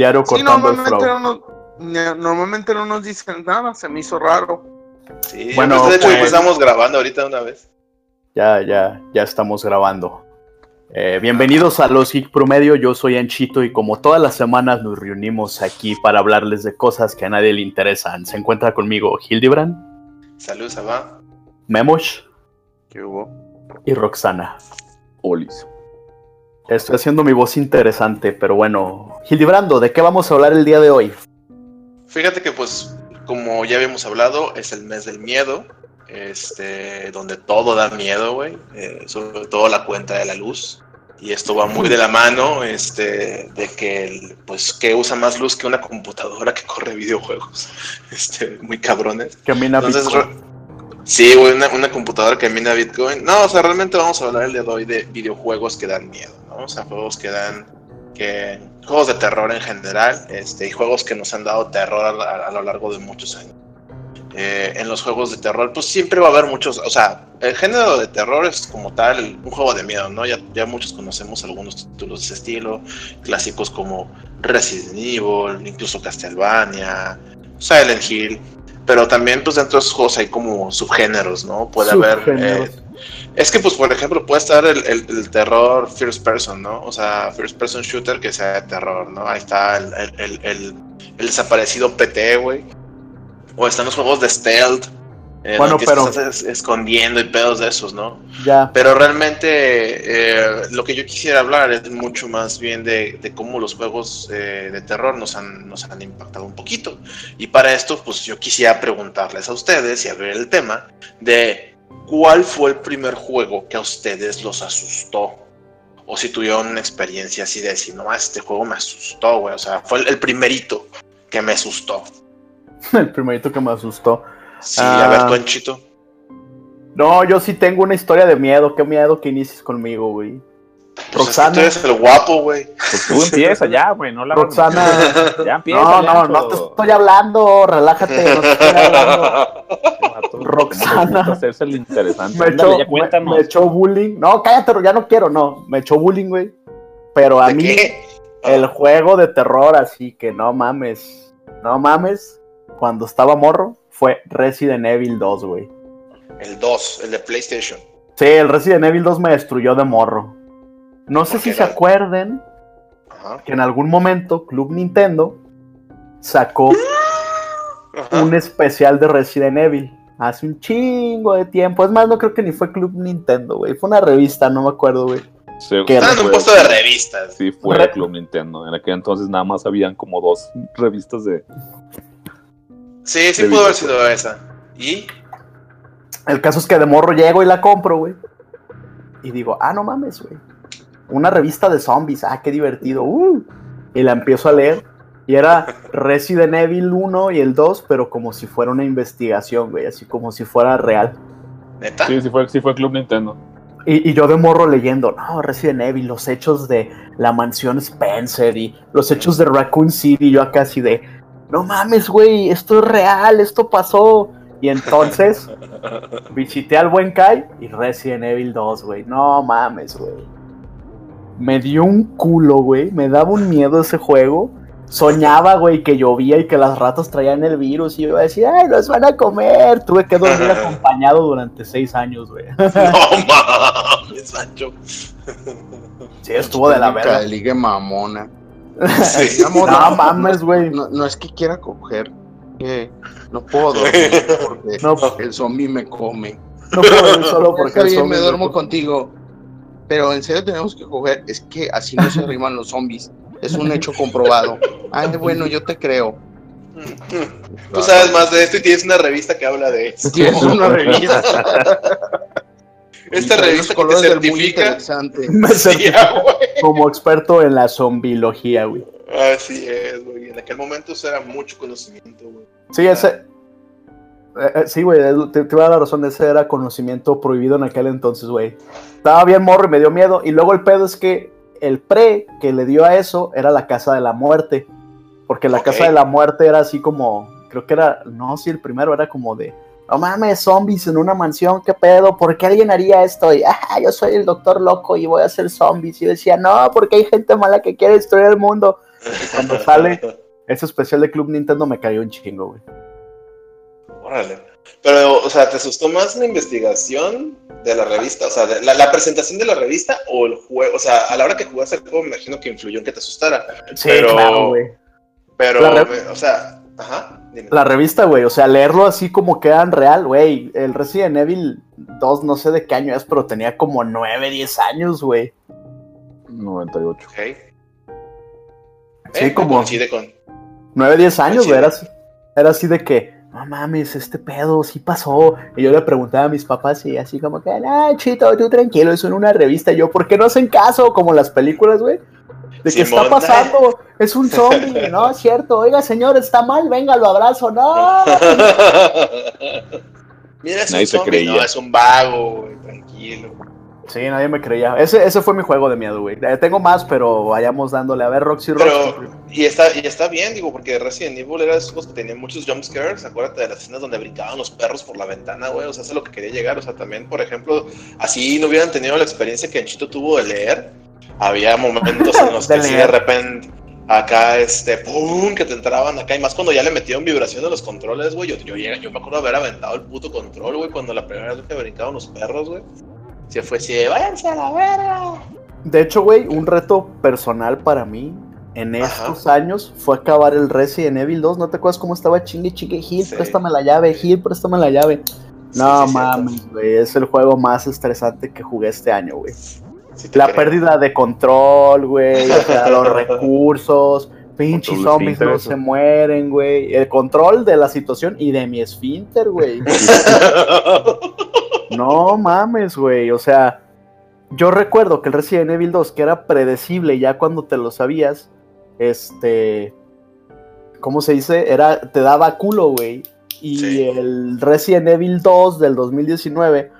Diario Sí, el normalmente flow. no, nos, normalmente no nos dicen nada, se me hizo raro. Sí, Bueno, bueno, de hecho, pues- estamos grabando ahorita una vez. Ya, ya, ya estamos grabando. Eh, bienvenidos a Los Geek Promedio, yo soy Anchito y como todas las semanas nos reunimos aquí para hablarles de cosas que a nadie le interesan. Se encuentra conmigo Hildebrand, Saludos, Abba. Memosh ¿Qué hubo? y Roxana. Olis. Estoy haciendo mi voz interesante, pero bueno. Hildebrando, ¿de qué vamos a hablar el día de hoy? Fíjate que, pues, como ya habíamos hablado, es el mes del miedo. Este, donde todo da miedo, güey. eh, sobre todo la cuenta de la luz. Y esto va muy de la mano, este, de que, el- pues, que usa más luz que una computadora que corre videojuegos. Este, muy cabrones. Camina sí, güey, una, una computadora que mina Bitcoin. No, o sea, realmente vamos a hablar el día de hoy de videojuegos que dan miedo, O sea, juegos que dan, que, juegos de terror en general, este, y juegos que nos han dado terror a, a lo largo de muchos años. Eh, en los juegos de terror, pues siempre va a haber muchos, o sea, el género de terror es como tal un juego de miedo, ¿no? Ya, ya muchos conocemos algunos títulos de ese estilo, clásicos como Resident Evil, incluso Castlevania, Silent Hill, pero también pues dentro de esos juegos hay como subgéneros, ¿no? Puede haber... Subgéneros. eh, es que pues por ejemplo puede estar el, el- el terror first person, ¿no? O sea, first person shooter que sea de terror, ¿no? Ahí está el, el- el- el- el desaparecido PT, güey. O están los juegos de stealth. eh, Bueno, donde pero- estás es- escondiendo y pedos de esos, ¿no? Ya. Pero realmente eh, lo que yo quisiera hablar es mucho más bien de, de cómo los juegos eh, de terror nos han, nos han impactado un poquito. Y para esto, pues yo quisiera preguntarles a ustedes y abrir el tema de cuál fue el primer juego que a ustedes los asustó. O si tuvieron una experiencia así de decir, no, este juego me asustó, güey. O sea, fue el, primerito que me asustó. El primerito que me asustó. Sí, Ah. a ver, tú, Anchito. No, yo sí tengo una historia de miedo. Qué miedo que inicies conmigo, güey. Pues Roxana. tú eres el guapo, güey. Pues tú empieza ya, güey, no la Roxana. Ya empieza. No, ya, no, no te estoy hablando. Relájate. No te estoy hablando. Roxana. hacerse el interesante. Me Ándale, echó, ya me, cuéntanos. me echó bullying. No, cállate, ya no quiero, no. Me echó bullying, güey. Pero a ¿De mí, qué? el juego de terror, así que no mames. No mames. Cuando estaba morro, fue Resident Evil 2, güey. El 2, el de PlayStation. Sí, el Resident Evil 2 me destruyó de morro. No sé ¿Por si se acuerden Ajá. que en algún momento Club Nintendo sacó Ajá. un especial de Resident Evil. Hace un chingo de tiempo. Es más, no creo que ni fue Club Nintendo, güey. Fue una revista, no me acuerdo, güey. Sí, ¿Qué Están en un puesto de revistas. Sí, fue Re- Club Nintendo. En aquel entonces nada más habían como dos revistas de. Sí, sí pudo haber sido esa. ¿Y? El caso es que de morro llego y la compro, güey. Y digo, ah, no mames, güey. Una revista de zombies, ah, qué divertido. uh. Y la empiezo a leer. Y era Resident Evil 1 y el 2, pero como si fuera una investigación, güey. Así como si fuera real. ¿Neta? Sí, sí fue, sí fue Club Nintendo. Y, y yo de morro leyendo, no, Resident Evil, los hechos de la mansión Spencer y los hechos de Raccoon City. Yo acá así de, no mames, güey, esto es real, esto pasó. Y entonces visité al buen Kai y Resident Evil 2, güey. No mames, güey. Me dio un culo, güey. Me daba un miedo ese juego. Soñaba, güey, que llovía y que las ratas traían el virus. Y yo iba a decir, ay, los van a comer. Tuve que dormir acompañado durante seis años, güey. No mames, Sancho. Sí, estuvo de la verga. ligue mamona. Sí. No mames, güey. No, no es que quiera coger, no puedo dormir porque No. el zombie me come. No puedo dormir solo porque el zombie me duermo me- contigo. Pero en serio tenemos que coger, es que así no se arriman los zombies. Es un hecho comprobado. Ay, bueno, yo te creo. Tú sabes más de esto y tienes una revista que habla de eso. Tienes una revista. Esta revista que te certifica. interesante. Me Sí, certifico ah, como experto en la zombilogía, güey. Así es, güey. En aquel momento eso era mucho conocimiento, güey. Sí, ese. eh, eh, sí, güey, te, te voy a dar la razón. Ese era conocimiento prohibido en aquel entonces, güey. Estaba bien morro y me dio miedo. Y luego el pedo es que el pre que le dio a eso era la casa de la muerte. Porque la casa de la muerte era así como. Creo que era. No, sí, el primero era como de. No mames, zombies en una mansión, qué pedo, ¿por qué alguien haría esto? Y, ah, yo soy el doctor loco y voy a hacer zombies. Y decía, no, porque hay gente mala que quiere destruir el mundo. Cuando sale ese especial de Club Nintendo me cayó un chingo, güey. Órale. Pero, o sea, ¿te asustó más la investigación de la revista? O sea, de la, la presentación de la revista o el juego. O sea, a la hora que jugaste el juego, me imagino que influyó en que te asustara. Sí, Pero- claro, güey. Pero, o sea, ajá. Dime. La revista, güey, o sea, leerlo así como quedan real, güey. El Resident Evil 2, no sé de qué año es, pero tenía como 9, 10 años, güey. 98. Ok. Sí, Eh, como- Coincide con. 9, 10 años, güey. Era, así- era así de que, no mames, este pedo sí pasó. Y yo le preguntaba a mis papás y así como que, ah, chito, tú tranquilo, eso en una revista. Y yo, ¿por qué no hacen caso? Como las películas, güey. De que está pasando, es un zombie, no es cierto. Oiga, señor, está mal, venga, lo abrazo, no. Mira, es Nadie un zombie, creía. no, es un vago, güey, tranquilo. Sí, nadie me creía. Ese, ese fue mi juego de miedo, güey. Eh, tengo más, pero vayamos dándole. A ver, Roxy Roxy. Pero, y está, y está bien, digo, porque Resident Evil era de esos juegos que tenían muchos jumpscares. Acuérdate de las escenas donde brincaban los perros por la ventana, güey. O sea, eso es lo que quería llegar. O sea, también, por ejemplo, así no hubieran tenido la experiencia que Enchito tuvo de leer. Había momentos en los De que sí, de repente, acá, este, pum, que te entraban acá. Y más cuando ya le metieron vibración a los controles, güey. Yo, yo, yo me acuerdo haber aventado el puto control, güey, cuando la primera vez que brincaban los perros, güey. Se fue así, de, váyanse a la verga. De hecho, güey, un reto personal para mí en Ajá. estos años fue acabar el Resident Evil 2. ¿No te acuerdas cómo estaba chingue, chingue? Gil, Sí. préstame la llave, Gil, préstame la llave. No sí, mames, güey, es el juego más estresante que jugué este año, güey. Sí La creo. pérdida de control, güey, o sea, los recursos, pinches zombies no se mueren, güey. El control de la situación y de mi esfínter, güey. No mames, güey. O sea, yo recuerdo que el Resident Evil 2, que era predecible ya cuando te lo sabías, este. ¿Cómo se dice? Era, te daba culo, güey. Y Sí. el Resident Evil 2 del 2019,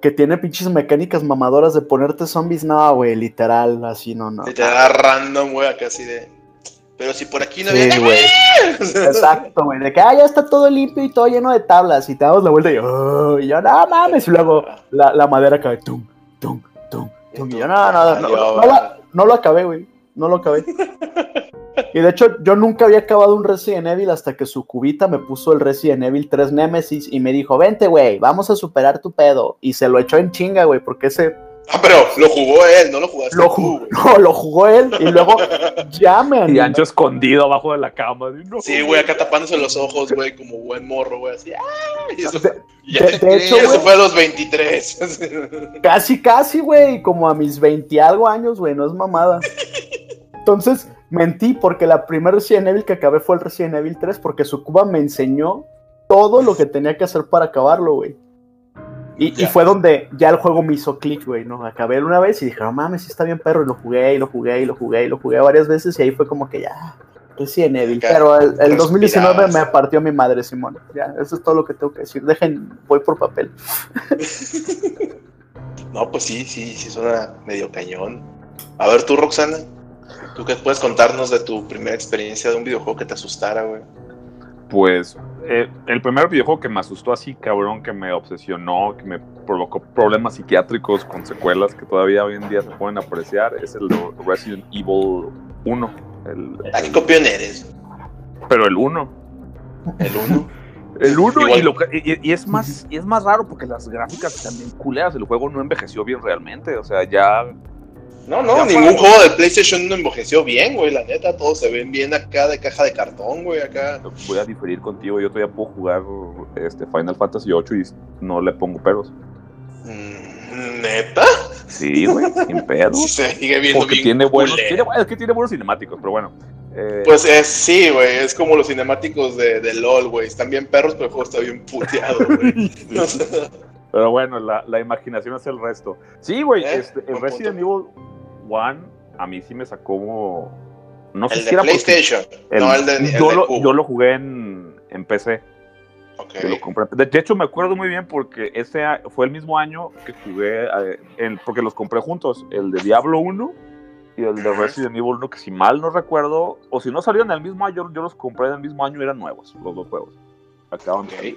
que tiene pinches mecánicas mamadoras de ponerte zombies, no, güey, literal, así no, no. Da random, güey, acá así de. Pero si por aquí no Sí, viene. güey. Exacto, güey. De que ah, ya está todo limpio y todo lleno de tablas. Y te damos la vuelta y, oh, y yo, no mames. Y luego la, la madera cae. Tum, tum, tum, tum. Y yo, no, no, no, no, no, la- no lo acabé, güey. No lo acabé. Y de hecho, yo nunca había acabado un Resident Evil hasta que su cubita me puso el Resident Evil 3 Nemesis y me dijo, vente, güey, vamos a superar tu pedo. Y se lo echó en chinga, güey, porque ese Ah, pero lo jugó él, no lo jugaste lo tú, jugó, güey. no, lo jugó él y luego ya me Y. Ancho escondido abajo de la cama. no, Sí, güey, acá tapándose los ojos, güey, como buen morro, güey, así. ¡ah! Y eso, De- ya- de- de hecho, y eso fue a los 23. Casi, casi, güey, como a mis 20 y algo años, güey, no es mamada. Entonces, mentí porque la primera Resident Evil que acabé fue el Resident Evil 3 porque Sucuba me enseñó todo lo que tenía que hacer para acabarlo, güey. Y, fue donde ya el juego me hizo clic, güey, ¿no? Acabé una vez y dije, no mames, sí está bien perro, y lo jugué, y lo jugué, y lo jugué, y lo jugué varias veces, y ahí fue como que ya, Resident Evil. Pero el, el 2019 me partió mi madre, Simón. Ya, eso es todo lo que tengo que decir. Dejen, voy por papel. No, pues sí, sí, sí, suena medio cañón. A ver, tú, Roxana, ¿tú qué puedes contarnos de tu primera experiencia de un videojuego que te asustara, güey? Pues eh, el primer videojuego que me asustó así, cabrón, que me obsesionó, que me provocó problemas psiquiátricos con secuelas que todavía hoy en día se pueden apreciar, es el de Resident Evil 1. El, ¿A qué copión eres? pero el 1. El 1. El 1 Igual. y, lo que- y- y es más y es más raro porque las gráficas están bien culeras. El juego no envejeció bien realmente. O sea, ya No, no, Ya ningún fue. juego de PlayStation no envejeció bien, güey, la neta, todos se ven bien acá de caja de cartón, güey, acá. voy a diferir contigo. Yo todavía puedo jugar este Final Fantasy 8 y no le pongo peros. Mm, ¿Neta? Sí, güey, sin pedos. Se sigue viendo Porque bien tiene buenos, tiene, es que tiene buenos cinemáticos, pero bueno. Eh, Pues es, sí, güey, es como los cinemáticos de, de LOL, güey, están bien perros, pero el juego está bien puteado, güey. Pero bueno, la, la imaginación es el resto. Sí, güey, Eh, este, el Resident Evil 1 a mí sí me sacó. No sé el si de era PlayStation, el- no el de, el yo, de lo, yo lo jugué en, en PC. Ok. que lo compré. De, de hecho, me acuerdo muy bien porque ese fue el mismo año que jugué, eh, porque los compré juntos, el de Diablo 1 y el de. Resident Evil 1, que si mal no recuerdo, o si no salieron en el mismo año, yo los compré en el mismo año y eran nuevos, los dos juegos. Acaban de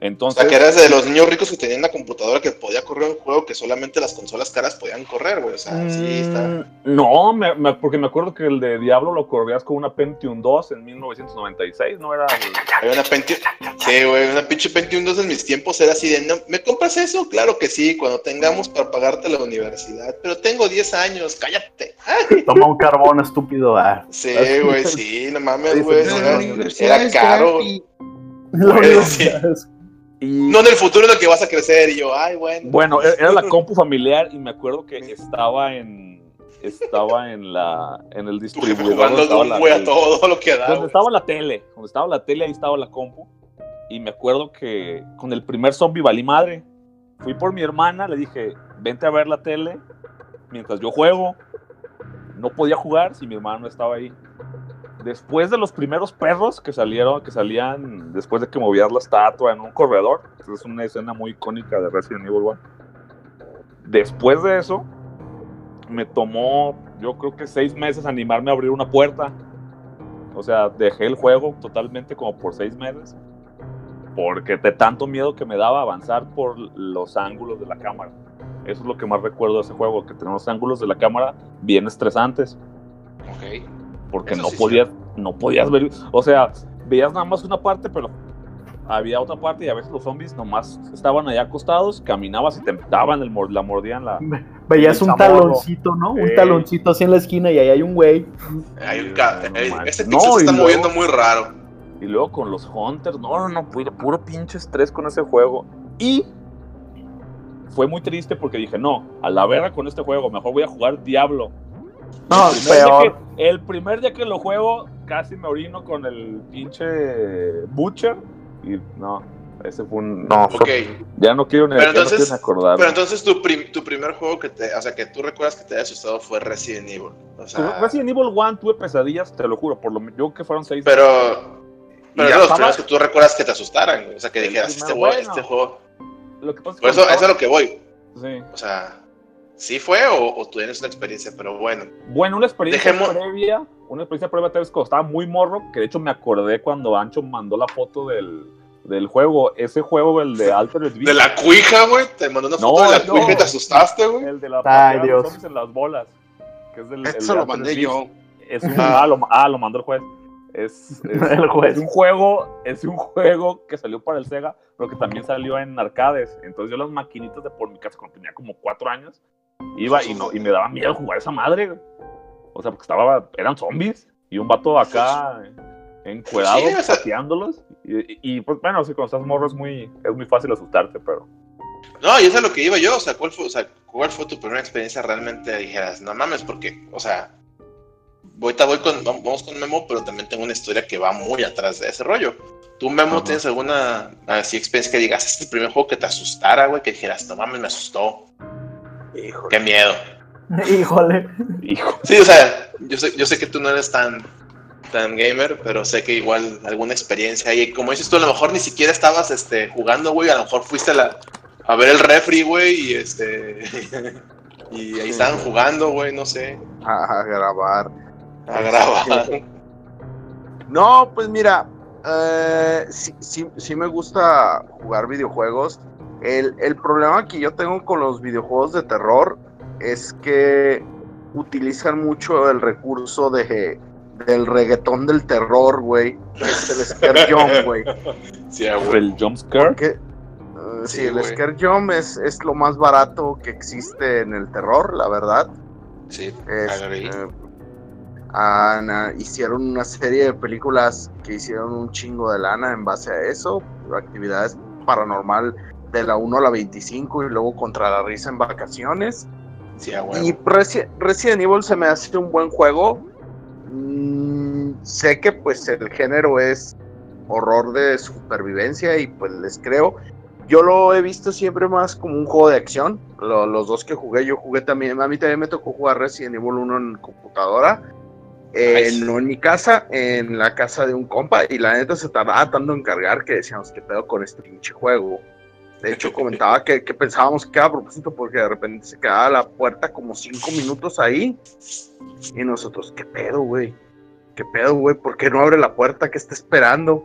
Salir. O Entonces, sea, que eras de los niños ricos que tenían una computadora que podía correr un juego que solamente las consolas caras podían correr, güey. O sea, sí está. Mm, No, me- me- porque me acuerdo que el de Diablo lo corrías con una Pentium 2 en 1996, ¿no era? el- Había una Pentium. Sí, güey, una pinche Pentium 2 en mis tiempos era así de, "No, ¿me compras eso? Claro que sí, cuando tengamos para pagarte la universidad. Pero tengo 10 años, cállate. Ay, Toma un carbón estúpido. Ah. sí, güey, sí, no mames, güey. Era, era caro. La universidad Y, No en el futuro en el que vas a crecer. Y yo, ay, bueno. bueno, e- era la compu familiar y me acuerdo que estaba en estaba en la en el distribuidor jugando donde estaba, la, a todo lo que da. donde estaba la tele, donde estaba la tele ahí estaba la compu y me acuerdo que con el primer zombie valí madre. Fui por mi hermana, le dije, "Vente a ver la tele mientras yo juego." No podía jugar si mi hermano no estaba ahí. Después de los primeros perros que salieron, que salían después de que movías la estatua en un corredor, es una escena muy icónica de Resident Evil 1. Después de eso, me tomó, yo creo que seis meses animarme a abrir una puerta. O sea, dejé el juego totalmente como por seis meses. Porque de tanto miedo que me daba avanzar por los ángulos de la cámara. Eso es lo que más recuerdo de ese juego, que tenía los ángulos de la cámara bien estresantes Ok. Porque Eso no sí, podías, no podías ver, o sea, veías nada más una parte, pero había otra parte y a veces los zombies nomás estaban allá acostados, caminabas y te daban el la mordían la Veías un taloncito, ¿no? Un taloncito así en la esquina y ahí hay un güey. Hay un eh. Este No, se está luego- moviendo muy raro. y luego con los hunters, no, no, no, puro, puro pinche estrés con ese juego y fue muy triste porque dije, no, a la verga con este juego, mejor voy a jugar Diablo. No, El peor. que, el primer día que lo juego, casi me orino con el pinche Butcher. Y no, ese fue un. No, Ok. ya no quiero ni, Pero no entonces- quiero ni acordar. Pero entonces tu, prim- tu primer juego que te, o sea, que tú recuerdas que te haya asustado fue Resident Evil. O sea, Resident Evil 1 tuve pesadillas, te lo juro, por lo yo que fueron seis. pero, pero ya eran los estaba- primeros que tú recuerdas que te asustaran. O sea, que dijeras, este bueno. este juego. Lo que pasa es que Por eso, eso es lo que voy. Sí. O sea, ¿sí fue o, o tú tienes una experiencia? Pero bueno. Bueno, una experiencia Dejemos- previa, una experiencia previa tal vez cuando estaba muy morro, que de hecho me acordé cuando Ancho mandó la foto del, del juego, ese juego, el de Altered De Beast, la cuija, güey. Te mandó una No, foto de la no. cuija y te asustaste, güey. el de la Ay, de los Dios. zombies en las bolas, que es del, el Eso de lo mandé Beast. yo. Es un, Ah. ah, lo, ah, lo mandó el juez. Es, es- El juez. es un juego, es un juego que salió para el Sega, pero que también salió en arcades. Entonces yo las maquinitas de por mi casa cuando tenía como cuatro años, iba y no, y me daba miedo jugar esa madre. güey. O sea, porque estaba, eran zombies y un vato acá encuerado Sí, o sea- pateándolos. Y, y- pues bueno, sí, cuando estás morro es muy, es muy fácil asustarte, pero. No, y eso es lo que iba yo. O sea, ¿cuál fue, o sea, ¿cuál fue tu primera experiencia realmente? Dijeras, no mames, porque, o sea, ahorita voy con, vamos con Memo, pero también tengo una historia que va muy atrás de ese rollo. ¿Tú, Memo, Ajá. tienes alguna así experiencia que digas, este es el primer juego que te asustara, güey? Que dijeras, no mames, me asustó. Qué miedo. Híjole. Hijo. Sí, o sea, yo sé, yo sé que tú no eres tan, tan gamer, pero sé que igual alguna experiencia ahí, como dices tú, a lo mejor ni siquiera estabas este, jugando, güey, a lo mejor fuiste a, la, a ver el refri, güey, y este y ahí estaban jugando, güey, no sé, A, a grabar. a grabar. No, pues mira, eh, sí, sí, sí me gusta jugar videojuegos. El, el problema que yo tengo con los videojuegos de terror es que utilizan mucho el recurso de, del reggaetón del terror, güey. Es el scare jump, güey. Sí, ah. El jumpscare. Que, eh, sí, Sí, el scare jump es, es lo más barato que existe en el terror, la verdad. Sí, Es, eh, Ana- hicieron una serie de películas que hicieron un chingo de lana en base a eso, actividades paranormal de la 1 a la 25 y luego contra la risa en vacaciones. sí. Y Resi- Resident Evil se me hace un buen juego. Mm, sé que pues el género es horror de supervivencia y pues les creo. Yo lo he visto siempre más como un juego de acción. Lo- los dos que jugué, yo jugué también, a mí también me tocó jugar Resident Evil 1 en computadora. Eh. No en mi casa, en la casa de un compa. Y la neta se tardaba tanto en cargar que decíamos, ¿qué pedo con este pinche juego? De hecho, comentaba que, que pensábamos que era a propósito porque de repente se quedaba la puerta como cinco minutos ahí. Y nosotros, ¿qué pedo, güey? ¿Qué pedo, güey? ¿Por qué no abre la puerta? ¿Qué está esperando?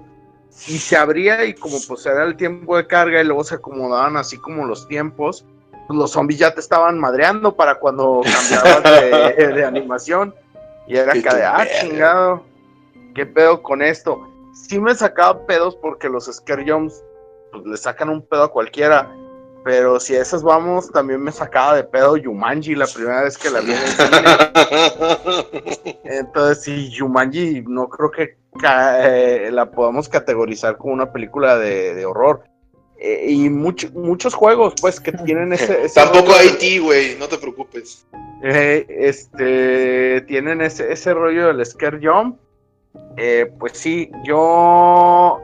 y se abría y como pues era el tiempo de carga y luego se acomodaban así como los tiempos, pues, los zombies ya te estaban madreando para cuando cambiabas de, de animación. Y era acá de, ah, chingado, ¿qué pedo con esto? Sí me sacaba pedos porque los scare jumps pues, le sacan un pedo a cualquiera. Pero si a esas vamos, también me sacaba de pedo Yumanji la primera vez que la vi en el cine. Entonces, sí, Yumanji no creo que eh, la podamos categorizar como una película de, de horror. Eh, y mucho- muchos juegos, pues, que tienen ese... ese Tampoco rollo Haití, güey, no te preocupes. eh, este, tienen ese, ese rollo del Scare Jump. Pues sí, yo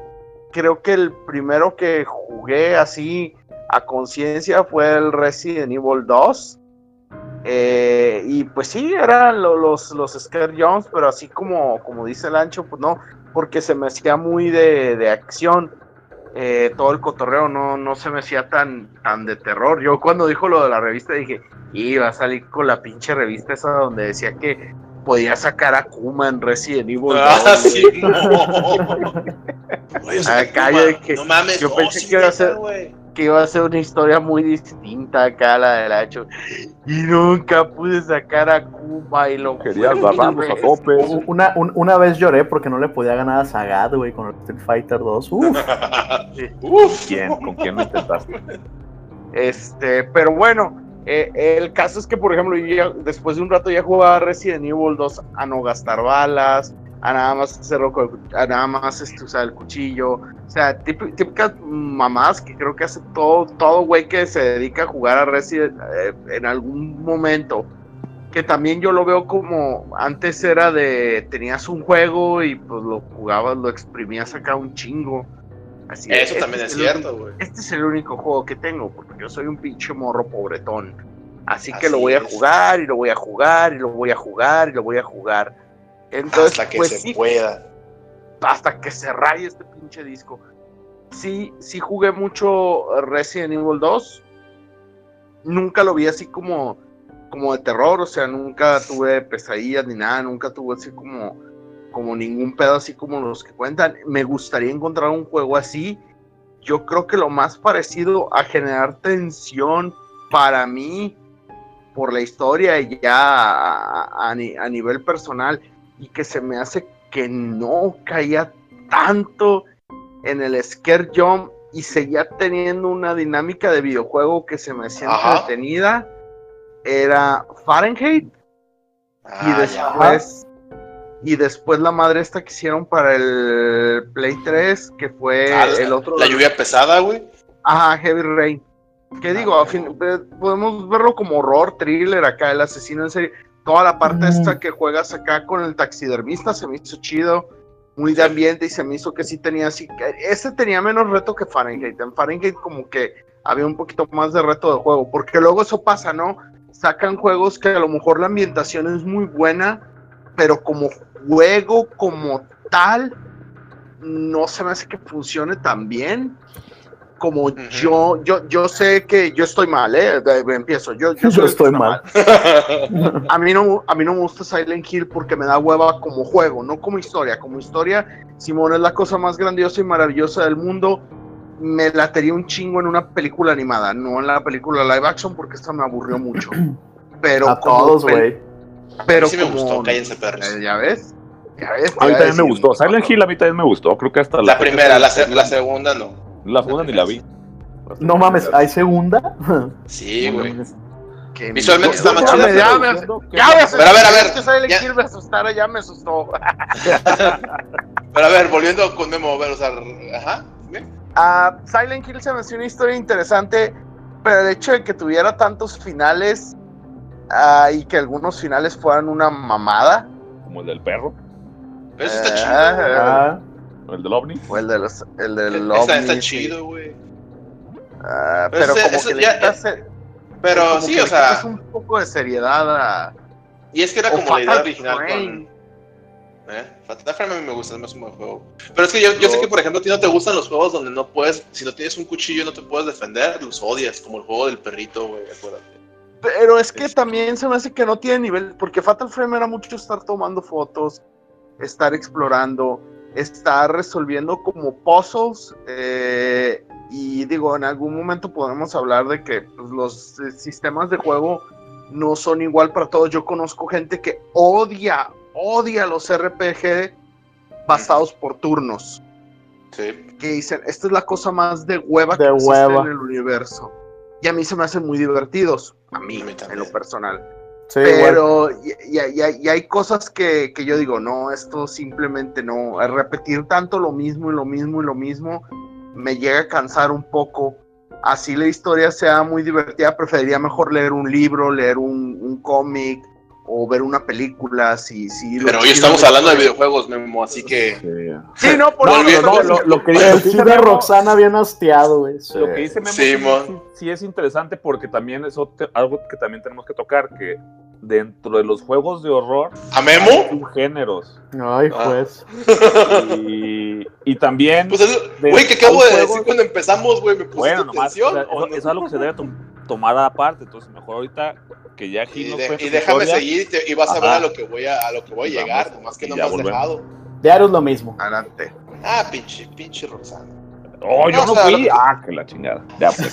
creo que el primero que jugué así a conciencia fue el Resident Evil 2. Eh, y pues sí, eran lo- los, los Scare Jumps, pero así como, como dice el ancho, pues no, porque se me hacía muy de, de acción. Eh, todo el cotorreo no, no se me hacía tan, tan de terror. Yo cuando dijo lo de la revista dije, iba a salir con la pinche revista esa donde decía que podía sacar a Kuma en Resident Evil. Ah, 2, sí, no. Acá Kuma, yo de que- no mames, yo no, pensé sí, que iba a ser- que iba a ser una historia muy distinta acá a la del Hacho. Y nunca pude sacar a Kuma y lo Querías fue barrarnos a una tope. Una, un- una vez lloré porque no le podía ganar a Sagat, güey, con el Street Fighter 2. Uf, Uf. ¿Quién? ¿Con quién lo intentaste? Este, pero bueno, eh, el caso es que, por ejemplo, yo ya- después de un rato ya jugaba Resident Evil 2 a no gastar balas, a nada más hacerlo a nada más este, usar el cuchillo. O sea, típ- típicas mamás que creo que hace todo, todo güey que se dedica a jugar a Resident eh, en algún momento. Que también yo lo veo como antes era de tenías un juego y pues lo jugabas, lo exprimías acá un chingo. Así Eso este también es el cierto, güey. este es el único juego que tengo, porque yo soy un pinche morro pobretón. Así que Así lo voy a es. jugar y lo voy a jugar y lo voy a jugar y lo voy a jugar. Entonces, Hasta que pues se sí, pueda. hasta que se raye este pinche disco. Sí, sí jugué mucho Resident Evil 2. Nunca lo vi así como, como de terror, o sea, nunca tuve pesadillas ni nada, nunca tuve así como, como ningún pedo así como los que cuentan. Me gustaría encontrar un juego así. Yo creo que lo más parecido a generar tensión para mí por la historia y ya a, a ni- a nivel personal y que se me hace que no caía tanto en el scare jump y seguía teniendo una dinámica de videojuego que se me hacía entretenida era Fahrenheit y Ah, después y después la madre esta que hicieron para el Play 3 que fue Ah, el otro La lluvia pesada, güey. Ajá, Heavy Rain. Que digo, a fin- eh, podemos verlo como horror, thriller acá, el asesino en serie. Toda la parte Mm. esta que juegas acá con el taxidermista se me hizo chido, muy de ambiente y se me hizo que sí tenía así. Ese tenía menos reto que Fahrenheit. En Fahrenheit como que había un poquito más de reto de juego, porque luego eso pasa, ¿no? Sacan juegos que a lo mejor la ambientación es muy buena, pero como juego como tal, no se me hace que funcione tan bien como yo, yo, yo sé que yo estoy mal, ¿eh? Empiezo, yo, Yo estoy mal. A mí, no, a mí no me gusta Silent Hill porque me da hueva como juego, no como historia. Como historia, Simón es la cosa más grandiosa y maravillosa del mundo. Me latería un chingo en una película animada, no en la película live action porque esta me aburrió mucho. Pero a todos, güey. Pero sí me como- gustó, cállense perros. Eh, ¿Ya ves? ¿Ya ves? A mí también me gustó. Silent Hill a mí también me gustó. Creo que hasta La primera, la, se- la segunda no. La segunda ni la vi. No mames, ¿hay segunda? Sí, güey. Que Visualmente me- está más ya chida, ya me- Ya Pero a ver, a ver, Es que Silent ya- Hill me asustara, ya me asustó. Pero a ver, volviendo con Memo, a ver, o sea, ajá. Ah, Silent Hill se me hacía una historia interesante, pero el hecho de que tuviera tantos finales ah, y que algunos finales fueran una mamada, Como el del perro, Pero eso está Eh, chido. güey. Ah, o el del ovni. o el de los, el del Está, está ovni, chido, güey. ah, Pero pero ese- como que le ya- quitas, eh, Pero como sí, que o sea, un poco de seriedad a y es que era o como la idea Fatal original Frame. con. ¿Eh? Fatal Frame a mí me gusta, es más un buen juego. Pero es que yo, yo sé que, por ejemplo, a ti no te gustan los juegos donde no puedes, si no tienes un cuchillo no te puedes defender, los odias, como el juego del perrito, güey, acuérdate. Pero es que Este. también se me hace que no tiene nivel, porque Fatal Frame era mucho estar tomando fotos, estar explorando. estar resolviendo como puzzles. eh, y digo, en algún momento podemos hablar de que pues, los eh, sistemas de juego no son igual para todos. Yo conozco gente que odia, odia los RPG basados por turnos. Sí. Que dicen, esta es la cosa más de hueva De que existe en el universo. Y a mí se me hacen muy divertidos, a mí, A mí en lo personal. Sí. Pero y, y- y- y hay cosas que, que yo digo, no, esto simplemente no. Repetir tanto lo mismo y lo mismo y lo mismo, me llega a cansar un poco. Así la historia sea muy divertida, preferiría mejor leer un libro, leer un, un cómic o ver una película. Si, si Pero hoy estamos la hablando de videojuegos, Memo, así que. Sí. Sí, no, por No, pero- No, lo, lo que dice, sí de Memo- Roxana bien hastiado, güey. Lo que dice Memo Sí, sí, sí- sí es interesante porque también es otro- algo que también tenemos que tocar, que dentro de los juegos de horror ¿A Memo? subgéneros. Ay, Ah. juez. Y, y también, Pues güey, que acabo de juegos- decir cuando empezamos, güey, me puse bueno, nomás, atención. o sea, ¿o eso- no? es algo que se debe tom- tomar aparte, entonces mejor ahorita que ya aquí Y, de- déjame historia, seguir y te- y vas a ver Ajá. a lo que voy a, a lo que voy a llegar, nomás que no me has volvemos. dejado. Diario es lo mismo. Adelante. Ah, pinche, pinche Roxana. Oh, yo No, fui. que- Ah, que la chingada. Ya, pues.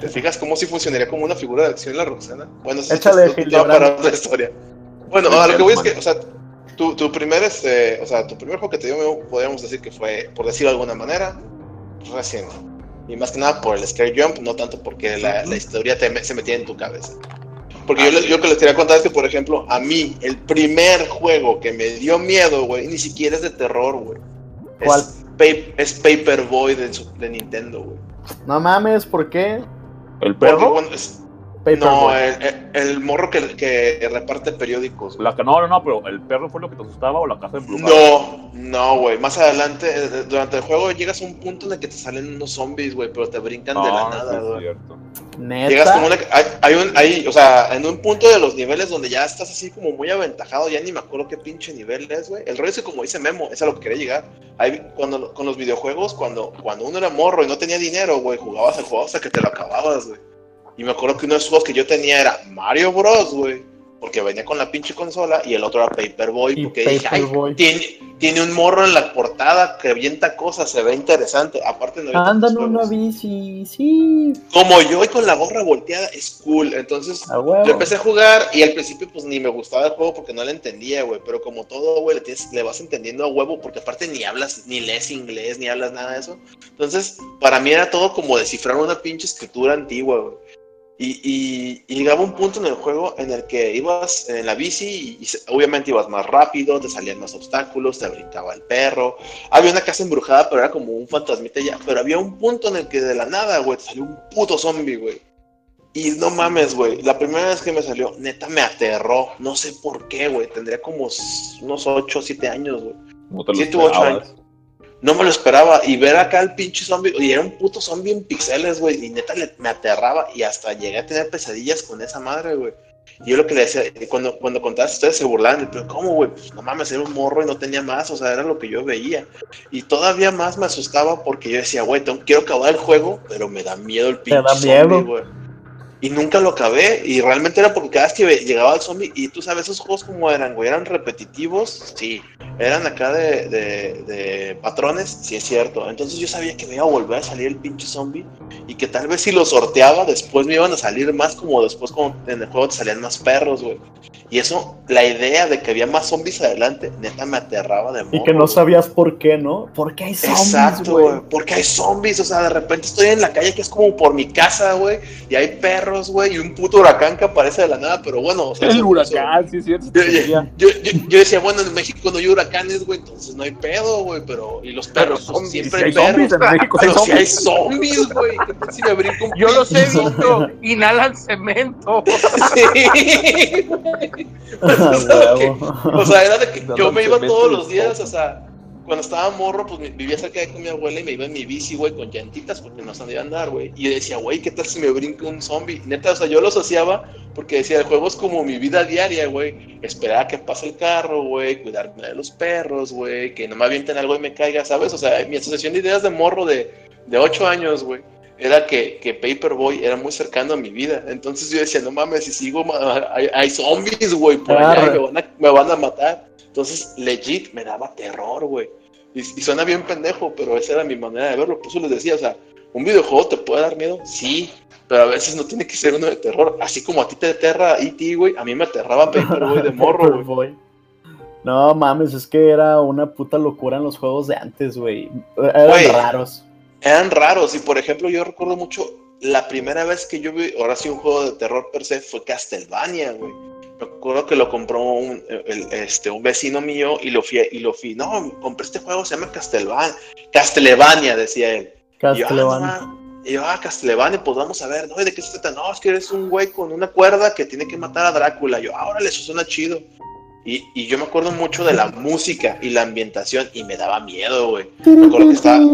¿Te fijas cómo si funcionaría como una figura de acción la Roxana? Bueno, eso Échale, es para otra historia. Bueno, a lo que voy es que, o sea, tu, tu primer, este, o sea, tu primer juego que te dio, podríamos decir que fue, por decirlo de alguna manera, reciente. Y más que nada por el Scare Jump, no tanto porque la, la historia te se metía en tu cabeza. Porque yo, les- yo lo que les quería contar es que, por ejemplo, a mí, el primer juego que me dio miedo, güey, ni siquiera es de terror, güey. ¿Cuál? Es, Pa- es Paperboy de, Nintendo, güey. No mames, ¿por qué? ¿El Porque, perro? bueno, es- Paperboy. No, el, el- morro que, que reparte periódicos. güey. La, que- no, no, no, pero ¿el perro fue lo que te asustaba o la casa embrujada? No, no, güey. Más adelante, eh, durante el juego, llegas a un punto en el que te salen unos zombies, güey, pero te brincan de la nada, güey. Llegas como una. Hay, hay un, hay, o sea, en un punto de los niveles donde ya estás así como muy aventajado, ya ni me acuerdo qué pinche nivel es, güey. El rollo es que, como dice Memo, es a lo que quería llegar. Hay, cuando, con los videojuegos, cuando, cuando uno era morro y no tenía dinero, güey, jugabas el juego hasta que te lo acababas, güey. Y me acuerdo que uno de los juegos que yo tenía era Mario Bros, güey. Porque venía con la pinche consola y el otro era Paperboy. Porque dije, ay, Paperboy. tiene, tiene un morro en la portada que avienta cosas, se ve interesante. Aparte, no había Anda en tantos una bici, sí. Como yo y con la gorra volteada, es cool. Entonces, yo empecé a jugar y al principio pues ni me gustaba el juego porque no le entendía, güey. Pero como todo, güey, le, tienes- le vas entendiendo a huevo porque aparte ni hablas, ni lees inglés, ni hablas nada de eso. Entonces, para mí era todo como descifrar una pinche escritura antigua, güey. Y, y- y llegaba un punto en el juego en el que ibas en la bici y, y obviamente ibas más rápido, te salían más obstáculos, te brincaba el perro. Había una casa embrujada, pero era como un fantasmita ya. Pero había un punto en el que de la nada, güey, te salió un puto zombie, güey. Y no mames, güey. La primera vez que me salió, neta me aterró. No sé por qué, güey. Tendría como unos 8 o 7 años, güey. No te lo Siete u ocho esperabas. No me lo esperaba. Y ver acá el pinche zombie. Y era un puto zombie en pixeles, güey. Y neta le- me aterraba. Y hasta llegué a tener pesadillas con esa madre, güey. Y yo lo que le decía, y cuando, cuando contabas, ustedes se burlaban. Pero, ¿cómo, güey? Pues no mames, era un morro y no tenía más. O sea, era lo que yo veía. Y todavía más me asustaba porque yo decía, güey, tengo- quiero acabar el juego, pero me da miedo el pinche da zombie, güey. Y nunca lo acabé. Y realmente era porque cada vez que llegaba el zombie, y tú sabes, esos juegos como eran, güey, eran repetitivos, sí. Eran acá de, de, de patrones, sí es cierto. Entonces yo sabía que me iba a volver a salir el pinche zombie y que tal vez si lo sorteaba, después me iban a salir más como después como en el juego te salían más perros, güey. Y eso, la idea de que había más zombies adelante, neta me aterraba de Y morro, que no sabías por qué, ¿no? Porque hay zombies, Exacto, güey. Porque hay zombies, o sea, de repente estoy en la calle que es como por mi casa, güey, y hay perros, güey, y un puto huracán que aparece de la nada, pero bueno, o sea, El eso- huracán, sí cierto. Yo, sí, yo- yo- decía, bueno, en México no hay huracanes, güey, entonces no hay pedo, güey, pero. Y los perros, Pero zombies, siempre Si hay hay zombies perros. en México, hay Pero si hay zombies. güey. ¿Qué tal si me brinco un Yo los he visto. Inhalan cemento. Sí. Pues, o sea, que- huevo. o sea, era de que yo me iba todos los días, o sea, cuando estaba morro, pues vivía cerca de con mi abuela y me iba en mi bici, güey, con llantitas porque no sabía andar, güey. Y decía, güey, ¿qué tal si me brinca un zombie? Neta, o sea, yo lo asociaba porque decía, el juego es como mi vida diaria, güey. Esperar a que pase el carro, güey, cuidarme de los perros, güey, que no me avienten algo y me caiga, ¿sabes? O sea, mi asociación de ideas de morro de, de 8 años, güey. Era que, que Paperboy era muy cercano a mi vida. Entonces yo decía, no mames, si sigo, hay, hay zombies, güey, por allá me van a, me van a matar. Entonces, legit, me daba terror, güey. Y, y suena bien pendejo, pero esa era mi manera de verlo. Por eso les decía, o sea, ¿un videojuego te puede dar miedo? Sí, pero a veces no tiene que ser uno de terror. Así como a ti te aterra E.T., güey, a mí me aterraba Paperboy de morro, güey. No mames, es que era una puta locura en los juegos de antes, güey. Eran raros. Eran raros, y por ejemplo, yo recuerdo mucho la primera vez que yo vi, ahora sí, un juego de terror per se fue Castlevania, güey. Me acuerdo que lo compró un, el- este, un vecino mío y lo fui, y lo fui, no, compré este juego, se llama Castlevania, Castlevania, decía él. Y yo, ah, Castlevania. y yo, ah, Castlevania, pues vamos a ver, ¿no? ¿Y ¿De qué se trata? No, es que eres un güey con una cuerda que tiene que matar a Drácula. Yo, ah, órale, eso suena chido. Y, y yo me acuerdo mucho de la música y la ambientación y me daba miedo, güey. Me acuerdo que estaba...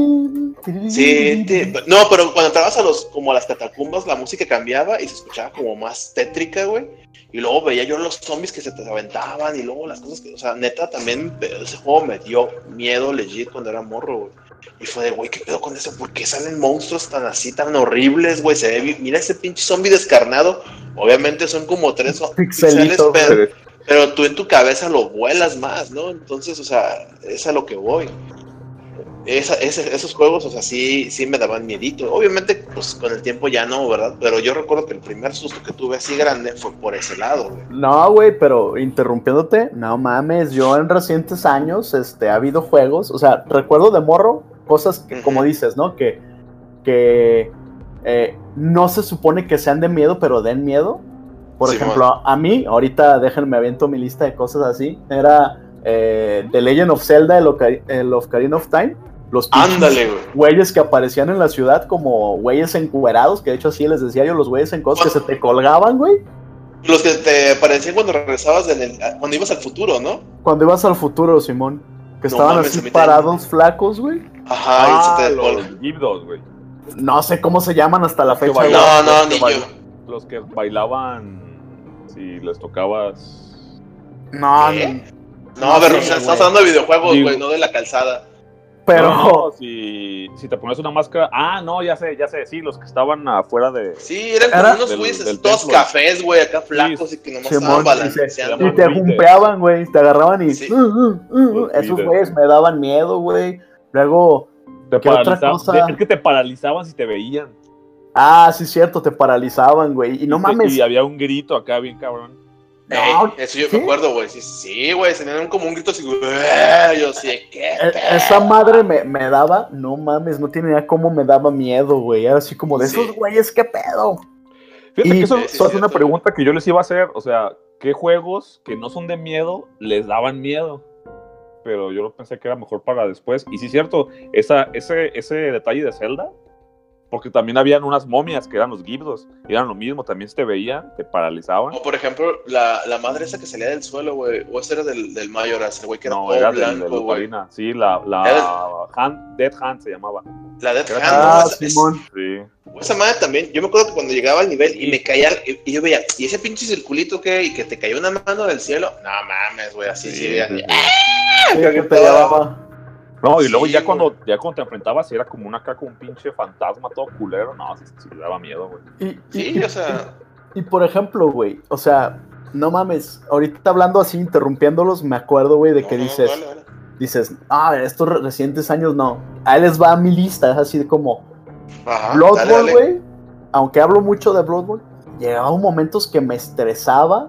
Sí, te- no, pero cuando entrabas a los, como a las catacumbas, la música cambiaba y se escuchaba como más tétrica, güey. Y luego veía yo los zombies que se te aventaban y luego las cosas que, o sea, neta, también ese juego me dio miedo legit cuando era morro, güey. Y fue de, güey, ¿qué pedo con eso? ¿Por qué salen monstruos tan así, tan horribles, güey? Se ve, mira ese pinche zombie descarnado. Obviamente son como tres pixeles, pero. Pero tú en tu cabeza lo vuelas más, ¿no? Entonces, o sea, es a lo que voy. Esa- ese- esos juegos, o sea, sí, sí me daban miedito. Obviamente, pues con el tiempo ya no, ¿verdad? Pero yo recuerdo que el primer susto que tuve así grande fue por ese lado, güey. No, güey, pero interrumpiéndote, no mames, yo en recientes años, este, ha habido juegos, o sea, recuerdo de morro, cosas que, como dices, ¿no? Que, que eh, no se supone que sean de miedo, pero den miedo. Por ejemplo, a mí, ahorita déjenme aviento mi lista de cosas así, era eh, The Legend of Zelda, el, Oca- el Ocarina of Time, los Ándale, güey. güeyes que aparecían en la ciudad como güeyes encuerados, que de hecho así les decía yo, los güeyes en cosas que se te colgaban, güey. Los que te aparecían cuando regresabas, en el- cuando ibas al futuro, ¿no? Cuando ibas al futuro, Simón. Que No estaban mames, a así parados, flacos, güey. Ajá, Ah, y se te los colga. Gibdos, güey. No sé cómo se llaman hasta la Los fecha. bailaban, No, no, los ni yo. Los que bailaban si les tocabas. No, ¿Qué? no No, a ver, sé, o sea, güey. estás hablando de videojuegos, güey, no de la calzada. pero No, no, si, si te pones una máscara. Ah, no, ya sé, ya sé. Sí, los que estaban afuera de. Sí, eran como Era- unos güeyes templo. cafés, güey, acá flacos y que nomás estaban y balanceando. y se te jumpeaban, güey, te agarraban y Sí. uh, uh, uh, esos güeyes me daban miedo, güey. Luego, Te ¿Qué otra paralizaban. cosa? Es que te paralizaban si te veían. Ah, sí cierto, te paralizaban, güey. Y no mames, Y había un grito acá bien cabrón. Ey, No, eso yo ¿sí? me acuerdo, güey. Sí, sí, güey, tenían como un grito así, güey. Yo sí, ¿qué? e- esa madre me, me daba, no mames, no tiene idea cómo me daba miedo, güey. Era así como de Sí. esos güeyes, ¿qué pedo? Fíjate Y- que eso, Sí, sí, eso es una pregunta que yo les iba a hacer. O sea, ¿qué juegos que no son de miedo les daban miedo? Pero yo pensé que era mejor para después. Y sí, es cierto, esa, ese, ese detalle de Zelda, porque también habían unas momias que eran los Gibdos, y eran lo mismo, también se te veían, te paralizaban. O por ejemplo, la, la madre esa que salía del suelo, güey. O ese era del, del Mayoras, el güey que era No, todo era del, blanco, güey. Sí, la, la Era Hand- Dead Hand se llamaba. La Death Era- Hand, Ah, ¿no? Esa- es- Simón. Sí. Esa madre también, yo me acuerdo que cuando llegaba al nivel y me caía, y, y yo veía, ¿y ese pinche circulito qué? Y que te cayó una mano del cielo. No mames, güey, así sí, Sí, veía. sí, que que te llevaba. No, y luego Sí, ya güey. cuando, ya cuando te enfrentabas era como una caca, un pinche fantasma todo culero. No, sí, sí, le daba miedo, güey. Y, y- Sí, o sea, Y por ejemplo, güey, o sea, no mames, ahorita hablando así, interrumpiéndolos, me acuerdo, güey, de no, que no, dices, vale, vale. dices, ah, estos re- recientes años no. Ahí les va mi lista, es así como Ajá, Bloodborne, güey. Aunque hablo mucho de Bloodborne, llegaban momentos que me estresaba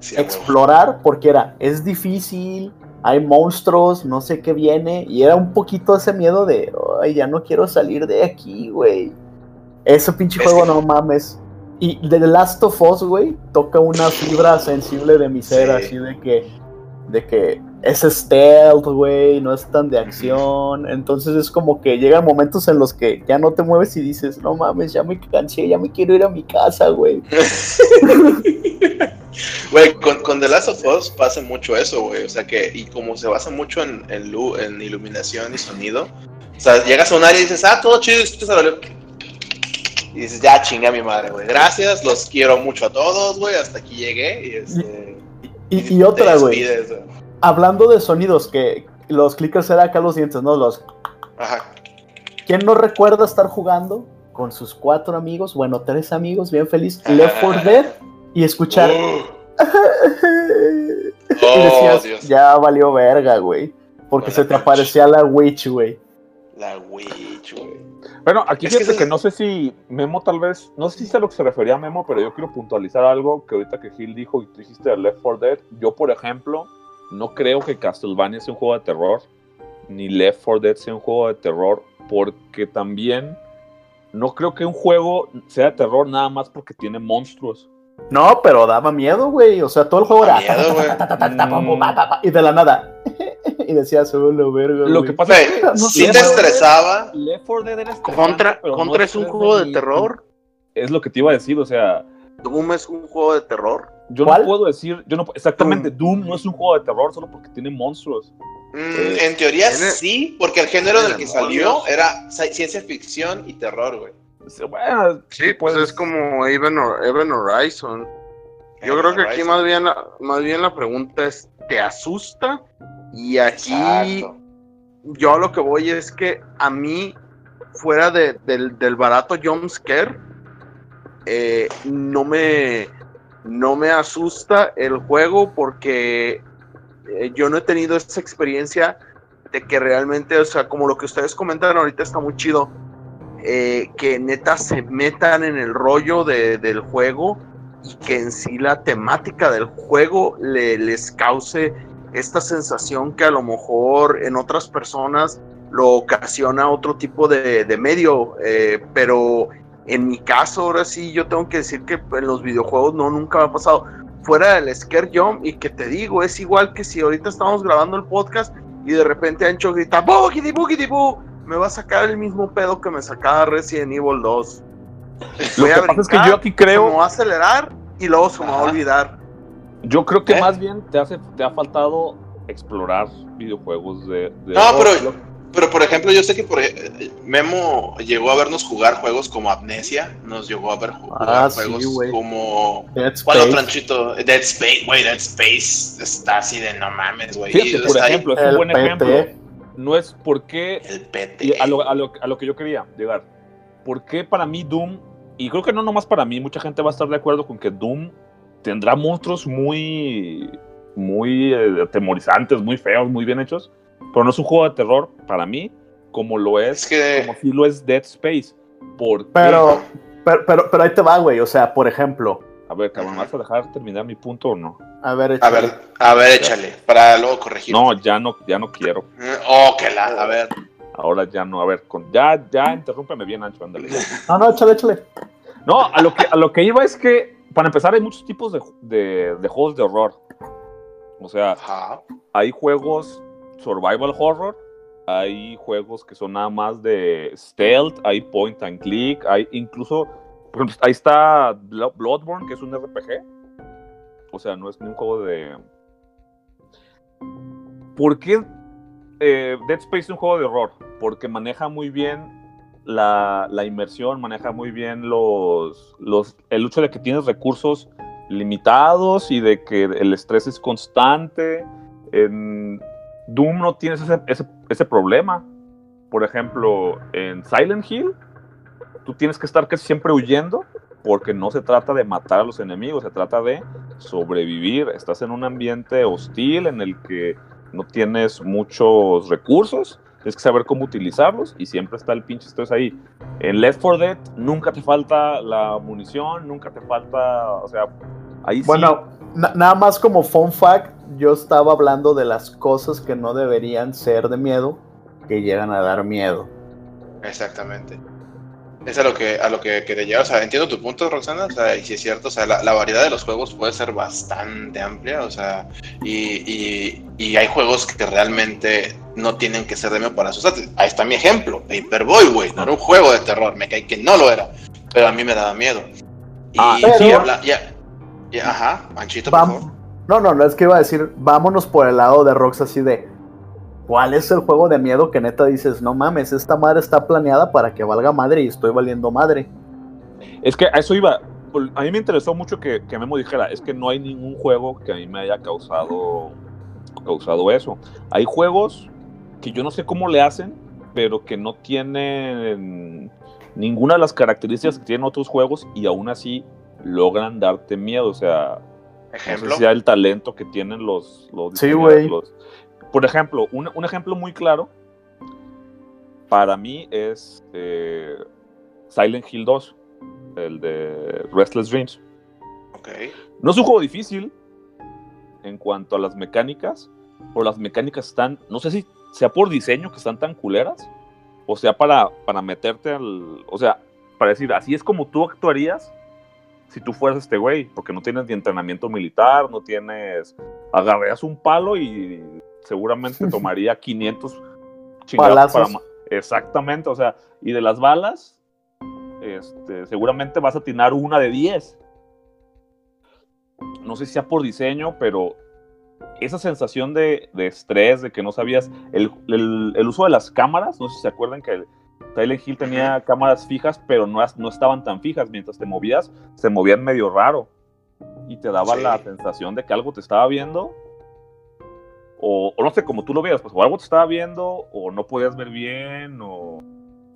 Sí, a explorar porque era, es difícil, hay monstruos, no sé qué viene, y era un poquito ese miedo de, ay, ya no quiero salir de aquí, güey. Ese pinche juego, no mames. Y The Last of Us, güey, toca una fibra sensible de mi ser, Sí. así de que, de que es stealth, güey, no es tan de acción. Entonces es como que llegan momentos en los que ya no te mueves y dices, no mames, ya me cansé, ya me quiero ir a mi casa, güey. Güey, con, con The Last of Us pasa mucho eso, güey. O sea que, y como se basa mucho en, en, en iluminación y sonido, o sea, llegas a un área y dices, ah, todo chido, y Y dices, ya chinga mi madre, güey. Gracias, los quiero mucho a todos, güey. Hasta aquí llegué. Y, este, Y, y te otra, güey. Hablando de sonidos, que los clickers era acá los dientes, ¿no? Los. Ajá. ¿Quién no recuerda estar jugando con sus cuatro amigos, bueno, tres amigos, bien feliz, Left 4 Dead y escuchar. Uh, y Oh, decías, Dios. ya valió verga, güey. Porque se te witch. aparecía la witch, güey. La Witch, güey. Bueno, aquí Es fíjate que, no sé si Memo tal vez, no sé si es a lo que se refería Memo, pero yo quiero puntualizar algo que ahorita que Gil dijo y tú dijiste de Left 4 Dead. Yo, por ejemplo, no creo que Castlevania sea un juego de terror, ni Left 4 Dead sea un juego de terror, porque también no creo que un juego sea de terror nada más porque tiene monstruos. No, pero daba miedo, güey. O sea, todo el juego era. Y de la nada. y decías, oh, la verga. Lo güey". que pasa es que sí te estresaba. Left 4 Dead era Contra, Contra es un juego de terror. Es lo que te iba a decir, o sea, Doom es un juego de terror. Yo ¿Cuál? no puedo decir, yo no exactamente Doom no es un juego de terror solo porque tiene monstruos. Mm, en teoría Tiene- sí, porque el género del que salió era ci- ciencia ficción y terror, güey. Bueno, Sí, pues es como Even, Even Horizon. Yo creo que aquí más bien, la- más bien la pregunta es, ¿te asusta? Y aquí Exacto. yo a lo que voy es que a mí, fuera de- del, del barato jumpscare, eh, no me no me asusta el juego porque eh, yo no he tenido esa experiencia de que realmente, o sea, como lo que ustedes comentan ahorita está muy chido, eh, que neta se metan en el rollo de- del juego y que en sí la temática del juego le- les cause esta sensación que a lo mejor en otras personas lo ocasiona otro tipo de, de medio, eh, pero en mi caso ahora sí yo tengo que decir que en los videojuegos no, nunca me ha pasado. Fuera del scare jump y que te digo, es igual que si ahorita estamos grabando el podcast y de repente Ancho grita ¡Boogity, boogity, boo! Me va a sacar el mismo pedo que me sacaba Resident Evil 2. Lo Voy que a pasa es que yo aquí Se me creo, va a acelerar y luego se me va a olvidar. yo creo que ¿Eh? más bien te hace, te ha faltado explorar videojuegos de. de No, horror. pero, pero por ejemplo, yo sé que por, Memo llegó a vernos jugar juegos como Amnesia, nos llegó a ver jugar Ah, juegos como... Dead ¿Cuál Space. otro anchito? Dead Space, güey, Dead Space está así de no mames, güey. Fíjate, por ahí ejemplo, es un buen PT. ejemplo. No es porque el PT. A lo, a lo- a lo que yo quería llegar. ¿Por qué para mí Doom, y creo que no nomás para mí, mucha gente va a estar de acuerdo con que Doom tendrá monstruos muy, muy eh, atemorizantes, muy feos, muy bien hechos, pero no es un juego de terror para mí como lo es, Es que- como si lo es Dead Space. ¿Por? Pero, pero, pero, pero ahí te va, güey. O sea, por ejemplo, A ver, cabrón, ¿me ¿vas a dejar terminar mi punto o no? a ver, A échale. ver, a ver, échale, para luego corregir. No, ya no, ya no quiero. Oh, que la, a ver. Ahora ya no, a ver, con, ya, ya interrúmpeme bien, Ancho, ándale. No, no, échale, échale. No, a lo que, a lo que iba es que, para empezar, hay muchos tipos de, de- de juegos de horror. O sea, Ajá. hay juegos survival horror, hay juegos que son nada más de stealth, hay point and click, hay incluso, por ejemplo, ahí está Blo- Bloodborne, que es un RPG. O sea, no es ni un juego de... ¿Por qué eh, Dead Space es un juego de horror? Porque maneja muy bien la, la inmersión, maneja muy bien los, los, el hecho de que tienes recursos limitados y de que el estrés es constante. En Doom no tienes ese, ese, problema. Por ejemplo, en Silent Hill, tú tienes que estar casi siempre huyendo porque no se trata de matar a los enemigos, se trata de sobrevivir. Estás en un ambiente hostil en el que no tienes muchos recursos, tienes que saber cómo utilizarlos y siempre está el pinche estrés ahí. En Left 4 Dead nunca te falta la munición, nunca te falta, o sea, ahí sí. Na- nada más como fun fact, yo estaba hablando de las cosas que no deberían ser de miedo, que llegan a dar miedo. Exactamente. Es a lo que a lo que quería llegar. O sea, entiendo tu punto, Roxana. O sea, y si es cierto, o sea, la, la variedad de los juegos puede ser bastante amplia. O sea, y, y, y hay juegos que realmente no tienen que ser de miedo para asustarte. Ahí está mi ejemplo. Paperboy, güey. No era un juego de terror. Me cae que no lo era. Pero a mí me daba miedo. Y Ah, y habla- ajá, Manchito, por favor. No, no, no es que iba a decir, vámonos por el lado de Rox así de, ¿cuál es el juego de miedo que neta dices, no mames, esta madre está planeada para que valga madre y estoy valiendo madre? Es que a eso iba. A mí me interesó mucho que, que Memo dijera, es que no hay ningún juego que a mí me haya causado, causado eso. Hay juegos que yo no sé cómo le hacen, pero que no tienen ninguna de las características que tienen otros juegos y aún así logran darte miedo. O sea, No Ejemplo. sé si hay el talento que tienen los, los Sí, güey. los- Por ejemplo, un, un ejemplo muy claro para mí es eh, Silent Hill 2, el de Restless Dreams. Ok. No es un juego difícil en cuanto a las mecánicas, pero las mecánicas están, no sé si sea por diseño que están tan culeras, o sea, para, para meterte al, o sea, para decir, así es como tú actuarías si tú fueras este güey, porque no tienes ni entrenamiento militar, no tienes, agarrarías un palo y seguramente tomaría 500 chingados para Exactamente, o sea, y de las balas, este, seguramente vas a atinar una de 10 no sé si sea por diseño, pero esa sensación de, de estrés, de que no sabías, el, el- el uso de las cámaras, no sé si se acuerdan que Silent Hill tenía cámaras fijas, pero no, no estaban tan fijas, mientras te movías, se movían medio raro, y te daba Sí. la sensación de que algo te estaba viendo, o, o no sé, como tú lo veas, pues o algo te estaba viendo, o no podías ver bien, o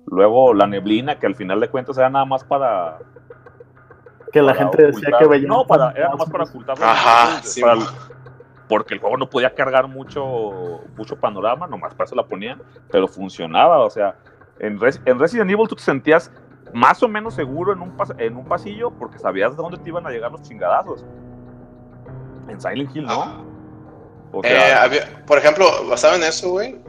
luego la neblina, que al final de cuentas era nada más para Que la para gente decía ocultar- que veía. No, para, era más para ocultar. Ajá, sí, para- porque el juego no podía cargar mucho, mucho panorama, nomás para eso la ponían, pero funcionaba. O sea, en, Res- en Resident Evil tú te sentías más o menos seguro en un, en un pasillo porque sabías de dónde te iban a llegar los chingadazos. En Silent Hill, ¿no? Eh, por ejemplo, basado en eso, güey,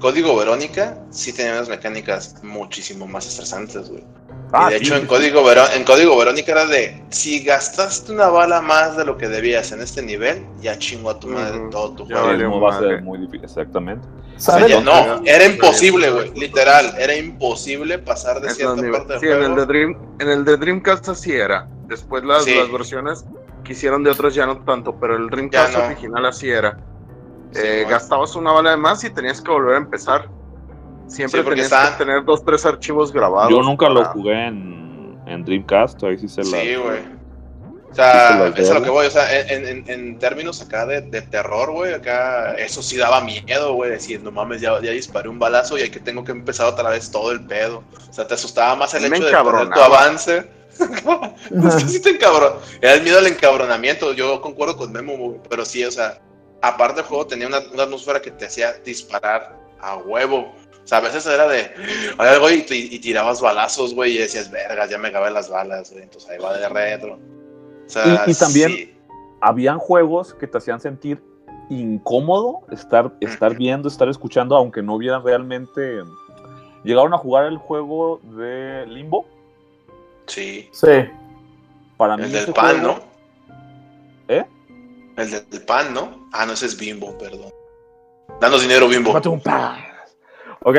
Código Verónica sí tenía unas mecánicas muchísimo más estresantes, güey. Ah, y de sí, hecho, sí, en. Código Veró- en Código Verónica era de, si gastaste una bala más de lo que debías en este nivel, ya chingo a tu madre todo tu juego. va a ser muy difícil, exactamente. O sea, ¿Sabes? ya no, era imposible, güey, literal, era imposible pasar de cierta los niveles. parte del Sí, en el, juego. de Dream, en el de Dreamcast así era. Después las, Sí. las versiones que hicieron de otros ya no tanto, pero el Dreamcast no. original así era. Sí, Eh, gastabas una bala de más y tenías que volver a empezar. Siempre Sí, porque tenías estaban- que tener dos, tres archivos grabados. Yo nunca lo para- jugué en, en Dreamcast, ahí sí se la... Sí, güey. O Sí, sea, se eso es a lo que voy. O sea, en, en- en términos acá de, de terror, güey, acá eso sí daba miedo, güey. Decir, no mames, ya, ya disparé un balazo y hay que tengo que empezar otra vez todo el pedo. O sea, te asustaba más el Me hecho de perder tu avance. es que sí te encabron. Era el miedo al encabronamiento. Yo concuerdo con Memo, güey. Pero sí, o sea, aparte el juego tenía una, una atmósfera que te hacía disparar a huevo. O sea, a veces era de, algo y, tirabas balazos, güey, y decías, vergas, ya me acabé las balas, güey. Entonces ahí va de retro. O sea, Y- y también- sí. habían juegos que te hacían sentir incómodo estar, estar viendo, estar escuchando, aunque no hubieran realmente. Llegaron a jugar el juego de Limbo. Sí. Sí. Para mí El del pan, juego- ¿no? ¿Eh? El del pan, ¿no? Ah, no, ese es Bimbo, perdón. Danos dinero, Bimbo. Tómate un pan. Ok,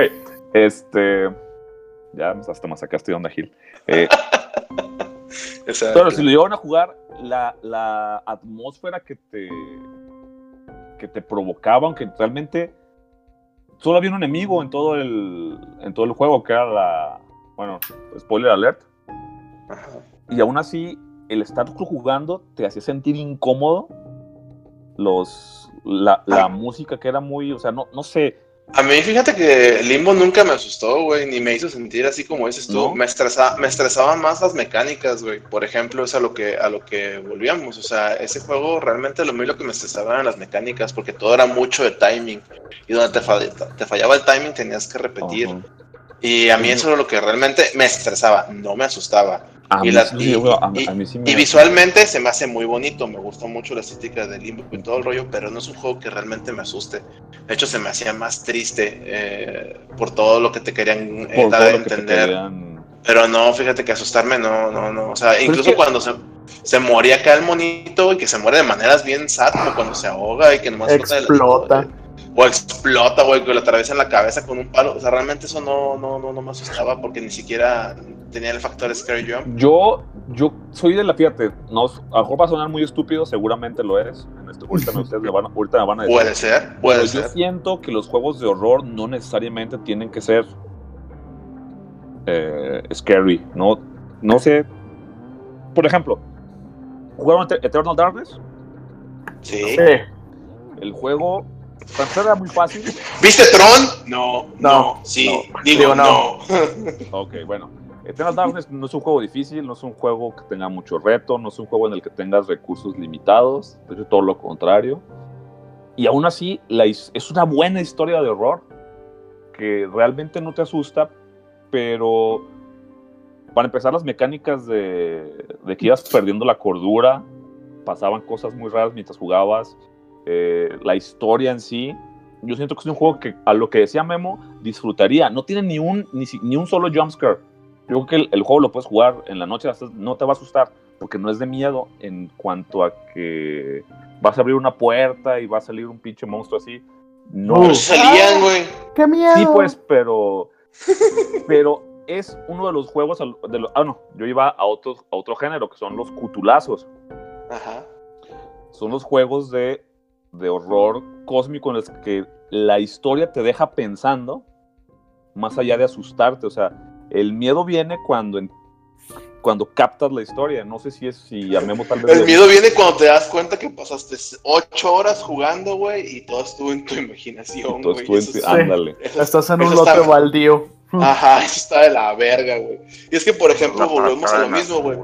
este. Ya hasta me sacaste de onda, Gil. Eh, pero si lo llegaron a jugar, la, la atmósfera que te. que te provocaba, aunque realmente solo había un enemigo en todo el. en todo el juego, que era la. Bueno, spoiler alert. Ajá. Y aún así, el estar jugando te hacía sentir incómodo. Los, la, la música que era muy, o sea, no, no sé. A mí, fíjate que Limbo nunca me asustó, güey, ni me hizo sentir así como dices tú. ¿No? Me, estresa, me estresaban más las mecánicas, güey. Por ejemplo, es a lo, que, a lo que volvíamos. O sea, ese juego realmente lo mío lo que me estresaba eran las mecánicas, porque todo era mucho de timing. Y donde te, fa- te fallaba el timing tenías que repetir. Y a mí eso era lo que realmente me estresaba, no me asustaba. A, Y mí, las- sí, y- güey, a, y- a mí sí me- Y visualmente se me hace muy bonito, me gusta mucho la estética de Limbo y todo el rollo, pero no es un juego que realmente me asuste. De hecho, se me hacía más triste eh, por todo lo que te querían eh, dar a que entender. querían- Pero no, fíjate que asustarme no, no, no. O sea, incluso que- cuando se, se moría acá el monito y que se muere de maneras bien sad, como cuando se ahoga y que nomás de Explota. O explota, güey, que le atraviesa en la cabeza con un palo. O sea, realmente eso no, no, no, no me asustaba porque ni siquiera tenía el factor Scary Jump. Yo, yo soy de la, fíjate, no, a lo mejor va a sonar muy estúpido, seguramente lo es. En esto, ahorita, me, ustedes me van, ahorita me van a decir. Puede ser, puede Pero yo ser. siento que los juegos de horror no necesariamente tienen que ser eh, scary. No, no sé. Por ejemplo, ¿jugaron Eter- Eternal Darkness? Sí. Sí. El juego, para empezar, era muy fácil. ¿Viste Tron? No, no, No, sí, no. digo Digo, no. no. Ok, bueno. Eternal Darkness no es un juego difícil, no es un juego que tenga mucho reto, no es un juego en el que tengas recursos limitados, de hecho todo lo contrario. Y aún así la es una buena historia de horror que realmente no te asusta, pero para empezar las mecánicas de, de que ibas perdiendo la cordura, pasaban cosas muy raras mientras jugabas, eh, la historia en sí, yo siento que es un juego que a lo que decía Memo disfrutaría, no tiene ni un, ni, ni un solo jumpscare. Yo creo que el, el juego lo puedes jugar en la noche, no te va a asustar, porque no es de miedo en cuanto a que vas a abrir una puerta y va a salir un pinche monstruo así. No. Pero salían, güey. ¡Qué miedo! Sí, pues, pero. pero es uno de los juegos. De los, ah, no, yo iba a otro, a otro género, que son los cutulazos. Ajá. Son los juegos de, de horror cósmico en los que la historia te deja pensando, más allá de asustarte. O sea, el miedo viene cuando, en- cuando captas la historia. No sé si es si llamemos tal vez. El de- miedo viene cuando te das cuenta que pasaste ocho horas jugando, güey, y todo estuvo en tu imaginación, güey. es- ándale. eso Estás en un lote está- baldío. Ajá, eso está de la verga, güey. Y es que, por ejemplo, volvemos a lo las mismo, güey.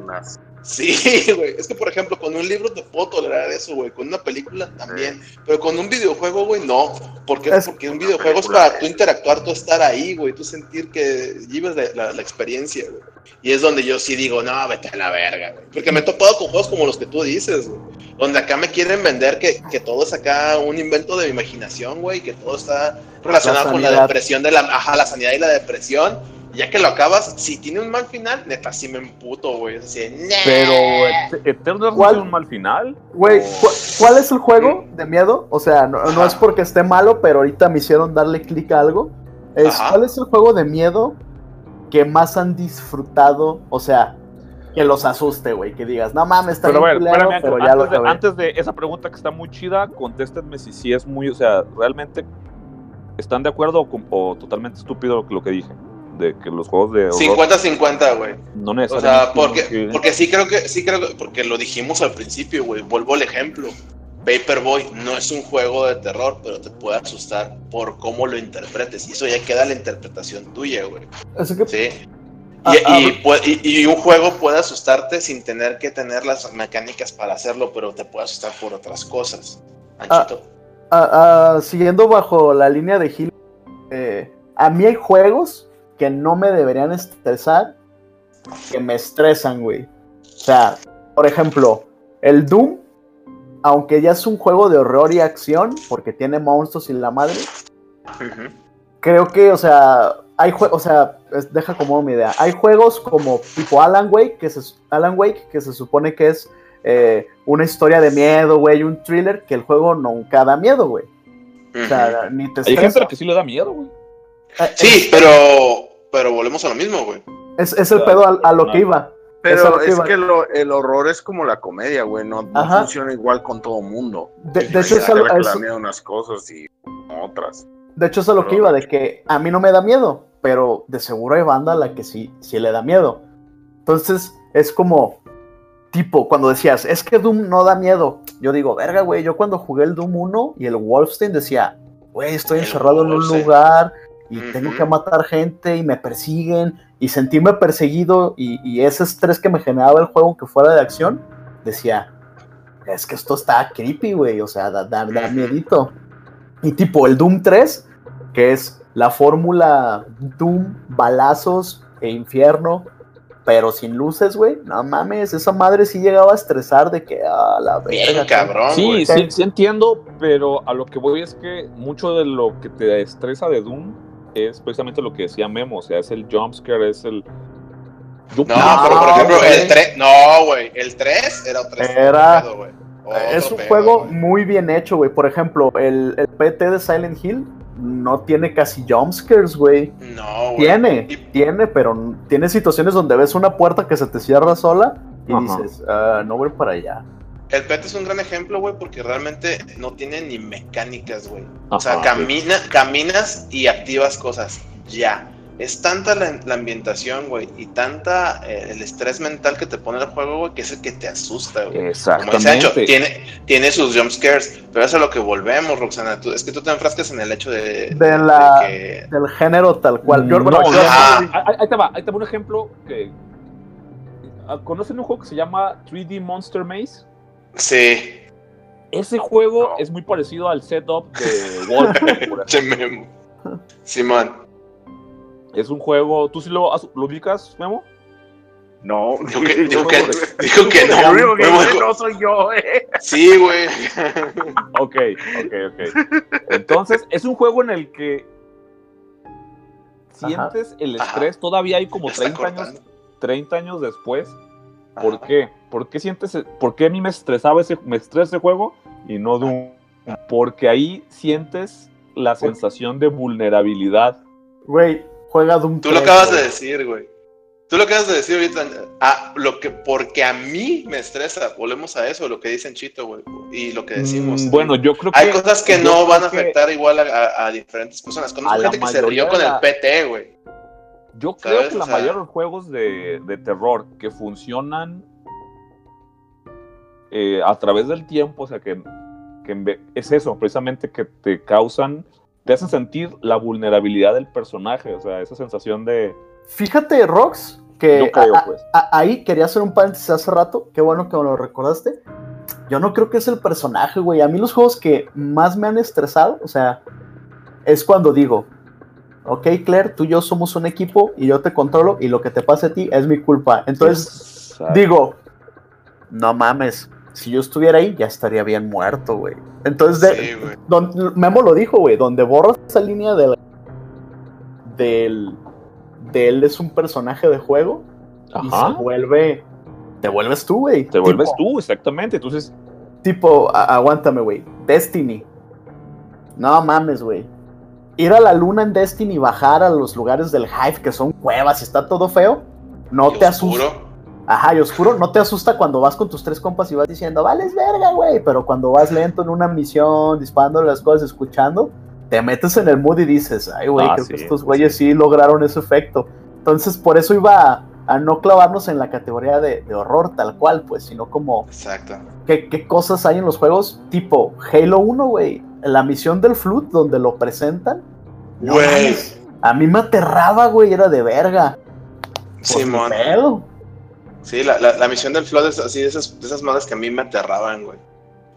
Sí, güey. Es que, por ejemplo, con un libro te puedo tolerar eso, güey. Con una película también. Pero con un videojuego, güey, no. ¿Por qué? Es- Porque un videojuego es para tú interactuar, tú estar ahí, güey. Tú sentir que vives la, la- la experiencia, güey. Y es donde yo sí digo, no, vete a la verga, güey. Porque me he topado con juegos como los que tú dices, güey. Donde acá me quieren vender que, que todo es acá un invento de mi imaginación, güey. Que todo está relacionado La con la depresión de la... Ajá, la sanidad y la depresión. Ya que lo acabas, si tiene un mal final, neta, sí me emputo, güey. Es así, Pero "Nah". Et- Eternal no ¿Cuál? tiene un mal final. Güey, o- ¿cu- ¿cuál es el juego de miedo? O sea, no, no es porque esté malo, pero ahorita me hicieron darle clic a algo. Es, Ajá. ¿Cuál es el juego de miedo que más han disfrutado? O sea, que los asuste, güey. Que digas, no mames, está Pero a bien ver, culero, espérame, pero antes, ya lo de, antes de esa pregunta que está muy chida, contéstenme si sí es muy, o sea, realmente están de acuerdo o, o totalmente estúpido lo que- lo que dije, de que los juegos de horror 50-50, güey. no O necesariamente sea, porque, que- porque sí creo que, sí creo que, porque lo dijimos al principio, güey. Vuelvo al ejemplo. Paperboy no es un juego de terror, pero te puede asustar por cómo lo interpretes. Y eso ya queda la interpretación tuya, güey. Así que, Sí. Ah, Y, ah, y puede- y- y un juego puede asustarte sin tener que tener las mecánicas para hacerlo, pero te puede asustar por otras cosas. Anchito. ah, ah, siguiendo bajo la línea de Gil, eh, a mí hay juegos que no me deberían estresar, que me estresan, güey. O sea, por ejemplo, el Doom, aunque ya es un juego de horror y acción, porque tiene monstruos y la madre, creo que, o sea, hay o sea, es- deja como mi idea. Hay juegos como tipo Alan Wake, que se, Alan Wake, que se supone que es eh, una historia de miedo, güey, un thriller, que el juego nunca da miedo, güey. O sea, ni te Hay gente a estresa. la que sí le da miedo, güey. Eh, Sí, pero, pero volvemos a lo mismo, güey. Es, es el pedo a, a lo que iba. Eso Pero es que lo- el horror es como la comedia, güey. No, funciona igual con todo mundo. De, de hecho, es a, gente lo- que le es- da miedo unas cosas y otras. de hecho, es a lo que iba, de que a mí no me da miedo, pero de seguro hay banda a la que sí, sí le da miedo. Entonces, es como, tipo, cuando decías, es que Doom no da miedo. Yo digo, verga, güey, yo cuando jugué el Doom 1 y el Wolfenstein decía, güey, estoy encerrado en un lugar y tengo que matar gente y me persiguen y sentirme perseguido y, y ese estrés que me generaba el juego que fuera de acción, decía, es que esto está creepy, güey, o sea, da, da, da miedito. Y tipo el Doom 3, que es la fórmula Doom, balazos e infierno, pero sin luces, güey, no mames, esa madre sí llegaba a estresar de que, ah, la Bien verga. cabrón, Sí, sí, sí entiendo, pero a lo que voy es que mucho de lo que te estresa de Doom es precisamente lo que decía Memo, o sea, es el jumpscare, es el... No, pienso- pero por ejemplo, el 3, no, güey, el 3 era otro Era- pedo. Otro Es un pedo, juego muy bien hecho, güey. Por ejemplo, el, el PT de Silent Hill no tiene casi jumpscares, güey. No, güey. Tiene, Y- tiene, pero tiene situaciones donde ves una puerta que se te cierra sola y Ajá. dices, "Ah, no voy para allá. El PET es un gran ejemplo, güey, porque realmente no tiene ni mecánicas, güey. O sea, camina, caminas y activas cosas. Ya. es tanta la, la ambientación, güey, y tanta eh, el estrés mental que te pone el juego, güey, que es el que te asusta, güey. Como dice Ancho, Exactamente. tiene, tiene sus jump scares, pero eso es a lo que volvemos, Roxana. Tú- es que tú te enfrascas en el hecho de, De la- que- Del género tal cual. Yo, No, bueno, yo- Ah. ahí, ahí te va, ahí te va un ejemplo que. ah, ¿Conocen un juego que se llama 3D Monster Maze? Sí, Ese juego No. es muy parecido al setup de Wolf. Simón, es un juego. ¿Tú sí lo, lo ubicas, Memo? No, dijo que, dijo juego que, de- dijo que no. Lo único que dice no soy yo, eh. Sí, güey. Ok, ok, ok. Entonces, es un juego en el que sientes el Ajá. estrés. Todavía hay como Ya está 30 años, cortando. 30 años después. ¿Por Ajá. qué? ¿Por qué sientes, por qué a mí me estresaba ese, me estresa ese juego y no Doom? Porque ahí sientes la sensación de vulnerabilidad. Güey, juega Doom Tú lo 3, acabas de decir, güey. Tú lo acabas de decir ahorita. Ah, lo que, porque a mí me estresa. Volvemos a eso, lo que dicen Chito, güey. Y lo que decimos. Mm, bueno, yo creo que Hay cosas que no van a que- afectar igual a, a- a diferentes personas. Conozco A la gente que se rió con el PT, güey. Yo creo ¿Sabes? que O la sea- mayoría de los juegos de, de terror que funcionan eh, a través del tiempo, o sea, que, que es eso, precisamente que te causan, te hacen sentir la vulnerabilidad del personaje, o sea, esa sensación de... Fíjate, Rox, que Yo creo, a- pues. a- ahí quería hacer un paréntesis hace rato. Qué bueno que me lo recordaste. Yo no creo que es el personaje, güey. A mí los juegos que más me han estresado, o sea, es cuando digo, ok, Claire, tú y yo somos un equipo y yo te controlo y lo que te pase a ti es mi culpa. Entonces, Exacto. digo, no mames, si yo estuviera ahí ya estaría bien muerto, güey. Entonces, de- Sí, güey. don- Memo lo dijo, güey, donde borras esa línea del, del, de él es un personaje de juego y se Ajá, vuelve, te vuelves tú, güey. te vuelves tú, exactamente, entonces... Tipo, a- aguántame, güey. Destiny. No mames, güey. Ir a la luna en Destiny y bajar a los lugares del Hive que son cuevas y está todo feo. No Y te asusta. Ajá, y oscuro. No te asusta cuando vas con tus tres compas y vas diciendo, vales verga, güey. Pero cuando vas lento en una misión, disparando las cosas, escuchando, te metes en el mood y dices, ay, güey, Ah, creo sí, que estos güeyes sí lograron ese efecto. Entonces, por eso iba a, a no clavarnos en la categoría de, de horror tal cual, pues, sino como Exacto. ¿Qué, qué cosas hay en los juegos? Tipo Halo 1, güey. La misión del Flood, donde lo presentan. Güey. a mí me aterraba, güey. Era de verga. Por Simón. Sí, la, la, la misión del Flood es así de esas, de esas madres que a mí me aterraban, güey.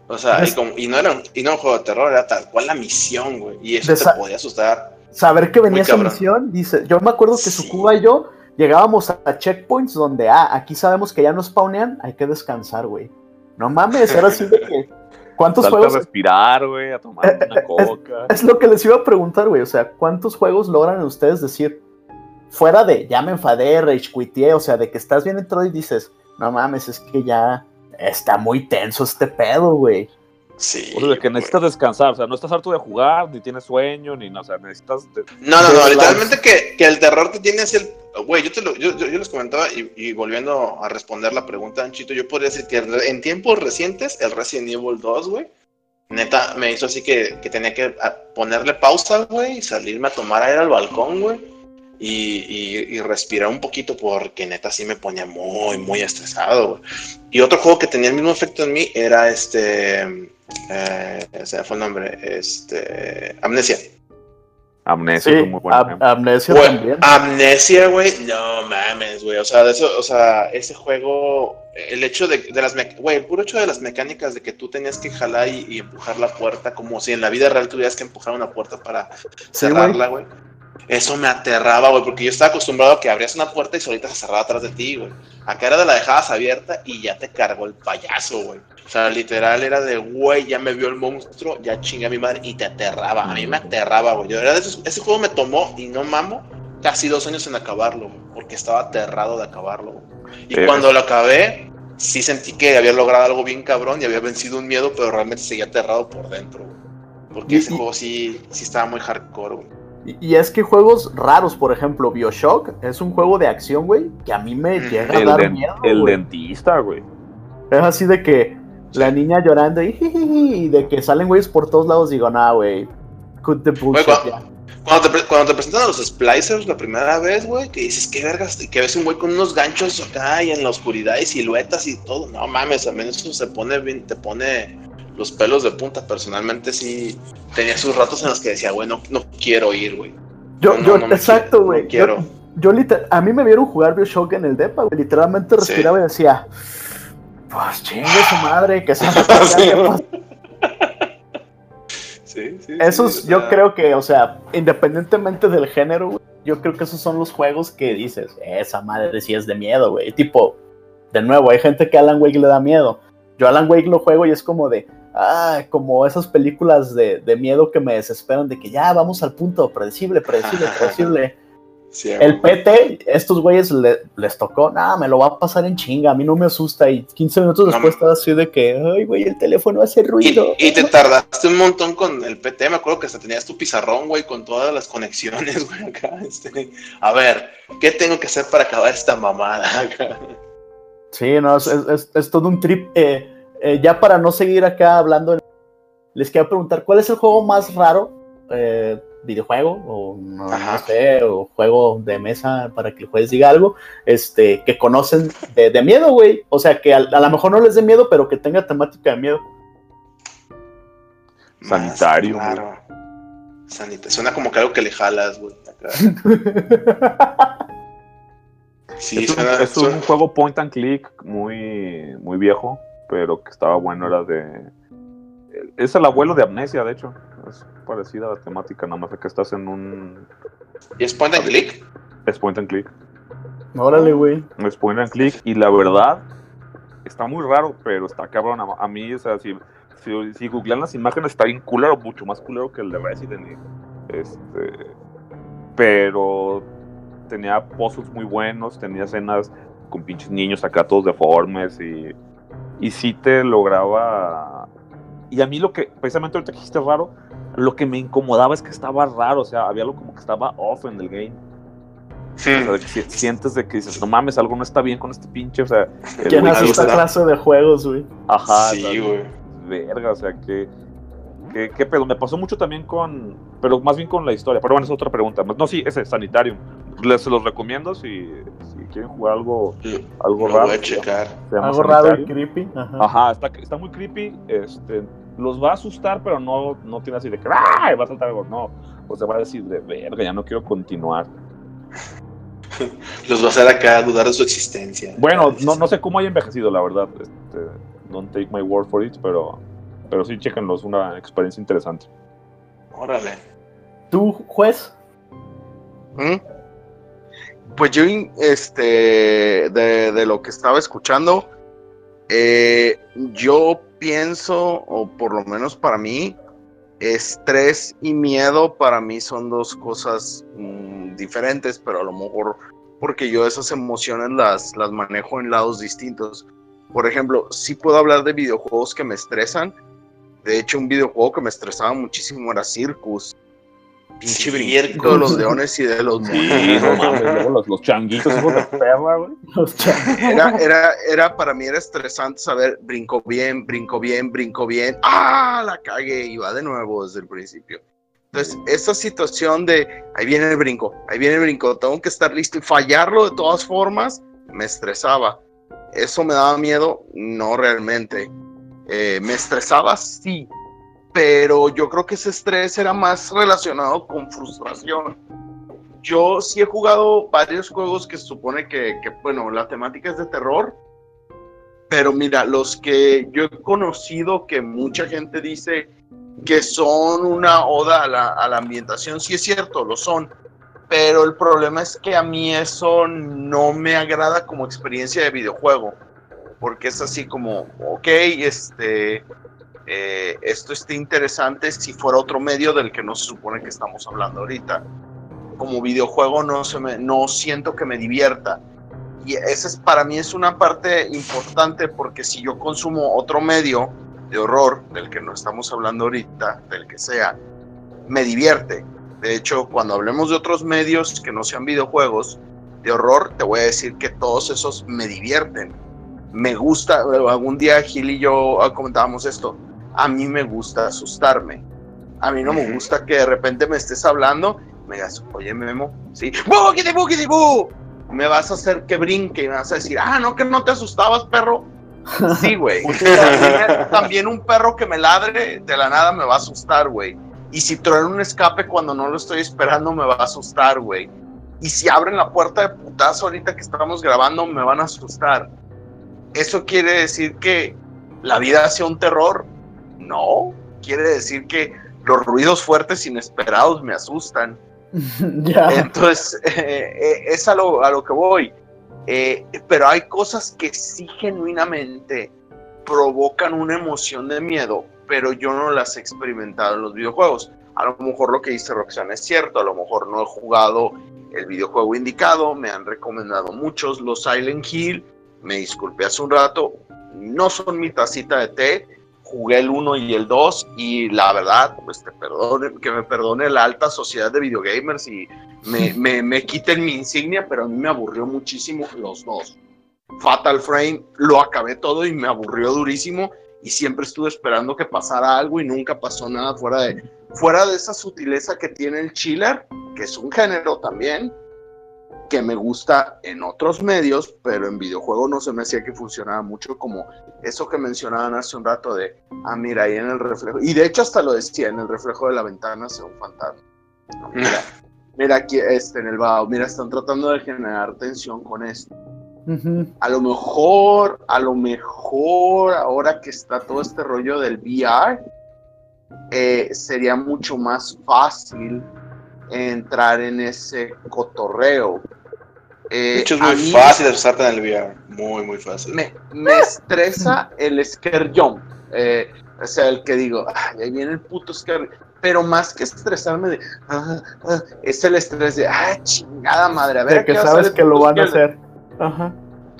O sea, y, Es- como- y no era un, y no un juego de terror, era tal cual la misión, güey. Y eso te podía asustar. Saber que venía esa misión, dice. Yo me acuerdo que Sí. Sukuba y yo llegábamos a checkpoints donde, ah, aquí sabemos que ya no spawnean, hay que descansar, güey. No mames, era así de que. ¿Cuántos Salte a juegos respirar, güey, a tomar Eh, una eh, coca. Es lo que les iba a preguntar, güey. O sea, ¿cuántos juegos logran ustedes decir? Fuera de ya me enfadé, rage o sea, de que estás bien entrado y dices, no mames, es que ya está muy tenso este pedo, güey. Sí. O sea, que güey. necesitas descansar, o sea, no estás harto de jugar, ni tienes sueño, ni nada, o sea, necesitas... de- No, no, no, literalmente que, que el terror te tiene así el... Güey, yo, te lo, yo, yo, yo les comentaba y, y volviendo a responder la pregunta, Anchito, yo podría decir que en tiempos recientes el Resident Evil 2, güey, neta, me hizo así que, que tenía que ponerle pausa, güey, y salirme a tomar aire al balcón, güey, y, y- y respirar un poquito porque neta sí me ponía muy, muy estresado. Y otro juego que tenía el mismo efecto en mí era este... Eh, ese fue el nombre, este... Amnesia. Amnesia es muy buen am- amnesia Güey, también. Amnesia, güey, no mames, güey. O sea, de eso, o sea, ese juego, el hecho de, de las, güey, el puro hecho de las mecánicas de que tú tenías que jalar y, y empujar la puerta, como si en la vida real tuvieras que empujar una puerta para güey. cerrarla, güey. Eso me aterraba, güey, porque yo estaba acostumbrado a que abrías una puerta y solita se cerraba atrás de ti, güey. Acá era de la dejabas abierta y ya te cargó el payaso, güey. O sea, literal era de, güey, ya me vio el monstruo, ya chinga a mi madre y te aterraba. A mí me aterraba, güey. Yo era de esos- ese juego me tomó, y no mamo, casi dos años en acabarlo, porque estaba aterrado de acabarlo. Y Pero- cuando lo acabé, sí sentí que había logrado algo bien cabrón y había vencido un miedo, pero realmente seguía aterrado por dentro, güey. Porque ese juego sí, sí estaba muy hardcore, güey. Y, y es que juegos raros, por ejemplo, Bioshock es un juego de acción, güey, que a mí me llega a dar miedo, el dentista, güey. Es así de que la niña llorando y, y de que salen güeyes por todos lados, digo, nah, güey. Cut the bullshit Güey, ya. Cuando te, cuando te presentan a los splicers la primera vez, güey, que dices, qué vergas, y que ves un güey con unos ganchos acá y en la oscuridad y siluetas y todo. No mames, a mí eso se pone bien, te pone los pelos de punta. Personalmente sí tenía sus ratos en los que decía, güey, no, no quiero ir, güey. Yo, No, yo, no exacto, güey. quiero. Yo, yo liter- a mí me vieron jugar Bioshock en el depa, güey. Literalmente Sí. respiraba y decía, pues chingue su madre, que se Sí. Sí, sí. Esos, sí, yo sea, creo que, o sea, independientemente del género, güey, yo creo que esos son los juegos que dices, esa madre sí es de miedo, güey. Tipo, de nuevo, hay gente que a Alan Wake le da miedo. Yo Alan Wake lo juego y es como de, ah, como esas películas de, de miedo que me desesperan de que ya vamos al punto, predecible, predecible, predecible. sí, El. PT, estos güeyes le- les tocó, nada, me lo va a pasar en chinga, a mí no me asusta. Y 15 minutos No, después estaba así de que, ay, güey, el teléfono hace ruido. Y, y te tardaste un montón con el PT, me acuerdo que hasta tenías tu pizarrón, güey, con todas las conexiones, güey, acá. Este, a ver, ¿qué tengo que hacer para acabar esta mamada acá? Sí, no, es, es- es- es todo un trip. Eh, eh, ya para no seguir acá hablando, les quiero preguntar, ¿cuál es el juego más raro? eh, videojuego o no, sé, o juego de mesa para que el juez diga algo, este, que conocen de, de miedo, güey. O sea, que a, a lo mejor no les dé miedo, pero que tenga temática de miedo. Sanitario. Sanita- Suena como que algo que le jalas, güey. Sí, es un, suena, un juego point and click muy, muy viejo, pero que estaba bueno. Era de. Es el abuelo de Amnesia, de hecho. Es parecida a la temática, nada más que estás en un. ¿Y es point and click? Es point and click. Órale, güey. Es point and click. Y la verdad, está muy raro, pero está cabrón. A, a mí, o sea, si, si, si googlean las imágenes, está bien culero, mucho más culero que el de Resident Evil. Este. Pero tenía pozos muy buenos, tenía escenas con pinches niños acá todos deformes y, y sí te lograba... Y a mí lo que, precisamente ahorita que dijiste raro, lo que me incomodaba es que estaba raro, o sea, había algo como que estaba off en el game. O sea, de que si- sientes de que dices, no mames, algo no está bien con este pinche, o sea... ¿Quién hace esta clase de juegos, güey? Ajá, Sí, güey. verga, o sea, que... ¿Qué, qué pedo? Me pasó mucho también con. Pero más bien con la historia. Pero bueno, es otra pregunta. No, sí, ese, Sanitarium. Les los recomiendo si, si quieren jugar algo, algo Lo raro. voy a checar. Se llama Algo raro y creepy. Ajá. Ajá, está, está muy creepy. Este, los va a asustar, pero no, no tiene así de que ¡ay! va a saltar algo. No. O sea, va a decir de verga, ya no quiero continuar. Los va a hacer acá a dudar de su existencia. Bueno, no, no sé cómo haya envejecido, la verdad. Este, don't take my word for it, pero, pero sí, chéquenlo, es una experiencia interesante. Órale. ¿Tú, juez? ¿Mm? Pues yo, este, de, lo que estaba escuchando, eh, yo pienso, o por lo menos para mí, estrés y miedo para mí son dos cosas mm, diferentes, pero a lo mejor porque yo esas emociones las, las manejo en lados distintos. Por ejemplo, sí puedo hablar de videojuegos que me estresan. De hecho, un videojuego que me estresaba muchísimo era Circus. Pinche de los leones y de los Sí, no mames, luego los, los changuitos, hijos de perra, güey. Los era, era, era, para mí era estresante saber, brinco bien, brinco bien, brinco bien, ¡ah! La cagué y va de nuevo desde el principio. Entonces, esa situación de, ahí viene el brinco, ahí viene el brinco, tengo que estar listo y fallarlo de todas formas, me estresaba. ¿Eso me daba miedo? No realmente. Eh, ¿Me estresaba? Sí. Pero yo creo que ese estrés era más relacionado con frustración. Yo sí he jugado varios juegos que se supone que, que, bueno, la temática es de terror, pero mira, los que yo he conocido que mucha gente dice que son una oda a la, a la ambientación, sí es cierto, lo son, pero el problema es que a mí eso no me agrada como experiencia de videojuego, porque es así como, ok, este, eh, esto está interesante si fuera otro medio del que no se supone que estamos hablando ahorita como videojuego no se me, no siento que me divierta. Y esa es para mí es una parte importante porque si yo consumo otro medio de horror del que no estamos hablando ahorita, del que sea, me divierte. De hecho, cuando hablemos de otros medios que no sean videojuegos de horror, te voy a decir que todos esos me divierten. Me gusta, algún día Gil y yo comentábamos esto, a mí me gusta asustarme. A mí no me gusta que de repente me estés hablando me digas, oye Memo, sí, ¡Bugity, bugity, bu! Me vas a hacer que brinque y me vas a decir, ah, no, que no te asustabas, perro. Sí, güey. también, también un perro que me ladre de la nada me va a asustar, güey. Y si truena un escape cuando no lo estoy esperando, me va a asustar, güey. Y si abren la puerta de putazo ahorita que estamos grabando, me van a asustar. ¿Eso quiere decir que la vida sea un terror? No. Quiere decir que los ruidos fuertes inesperados me asustan. Ya. Entonces, eh, eh, es a lo, a lo que voy. Eh, pero hay cosas que sí genuinamente provocan una emoción de miedo, pero yo no las he experimentado en los videojuegos. A lo mejor lo que dice Roxana es cierto, a lo mejor no he jugado el videojuego indicado, me han recomendado muchos, los Silent Hill, me disculpé hace un rato, no son mi tacita de té, jugué el 1 y el 2 y la verdad, pues te perdone, que me perdone la alta sociedad de videogamers y me, me, me quiten mi insignia, pero a mí me aburrió muchísimo los dos. Fatal Frame lo acabé todo y me aburrió durísimo y siempre estuve esperando que pasara algo y nunca pasó nada fuera de, fuera de esa sutileza que tiene el chiller, que es un género también, que me gusta en otros medios, pero en videojuego no se me hacía que funcionaba mucho como eso que mencionaban hace un rato de, ah, mira, ahí en el reflejo, y de hecho hasta lo decía, en el reflejo de la ventana se ve un fantasma. No, mira, mira aquí, este, en el vaho, mira, están tratando de generar tensión con esto. A lo mejor, a lo mejor, ahora que está todo este rollo del VR, eh, sería mucho más fácil entrar en ese cotorreo. Eh, De hecho, es a muy fácil asustarte en el VR. Muy, muy fácil. Me, me estresa el scare jump. Eh, o sea, el que digo, "Ay, ahí viene el puto scare. Pero más que estresarme de, "Ah, ah", es el estrés de, ah, chingada madre, a ver. De ¿a que sabes el que lo van a scare? hacer. Ajá.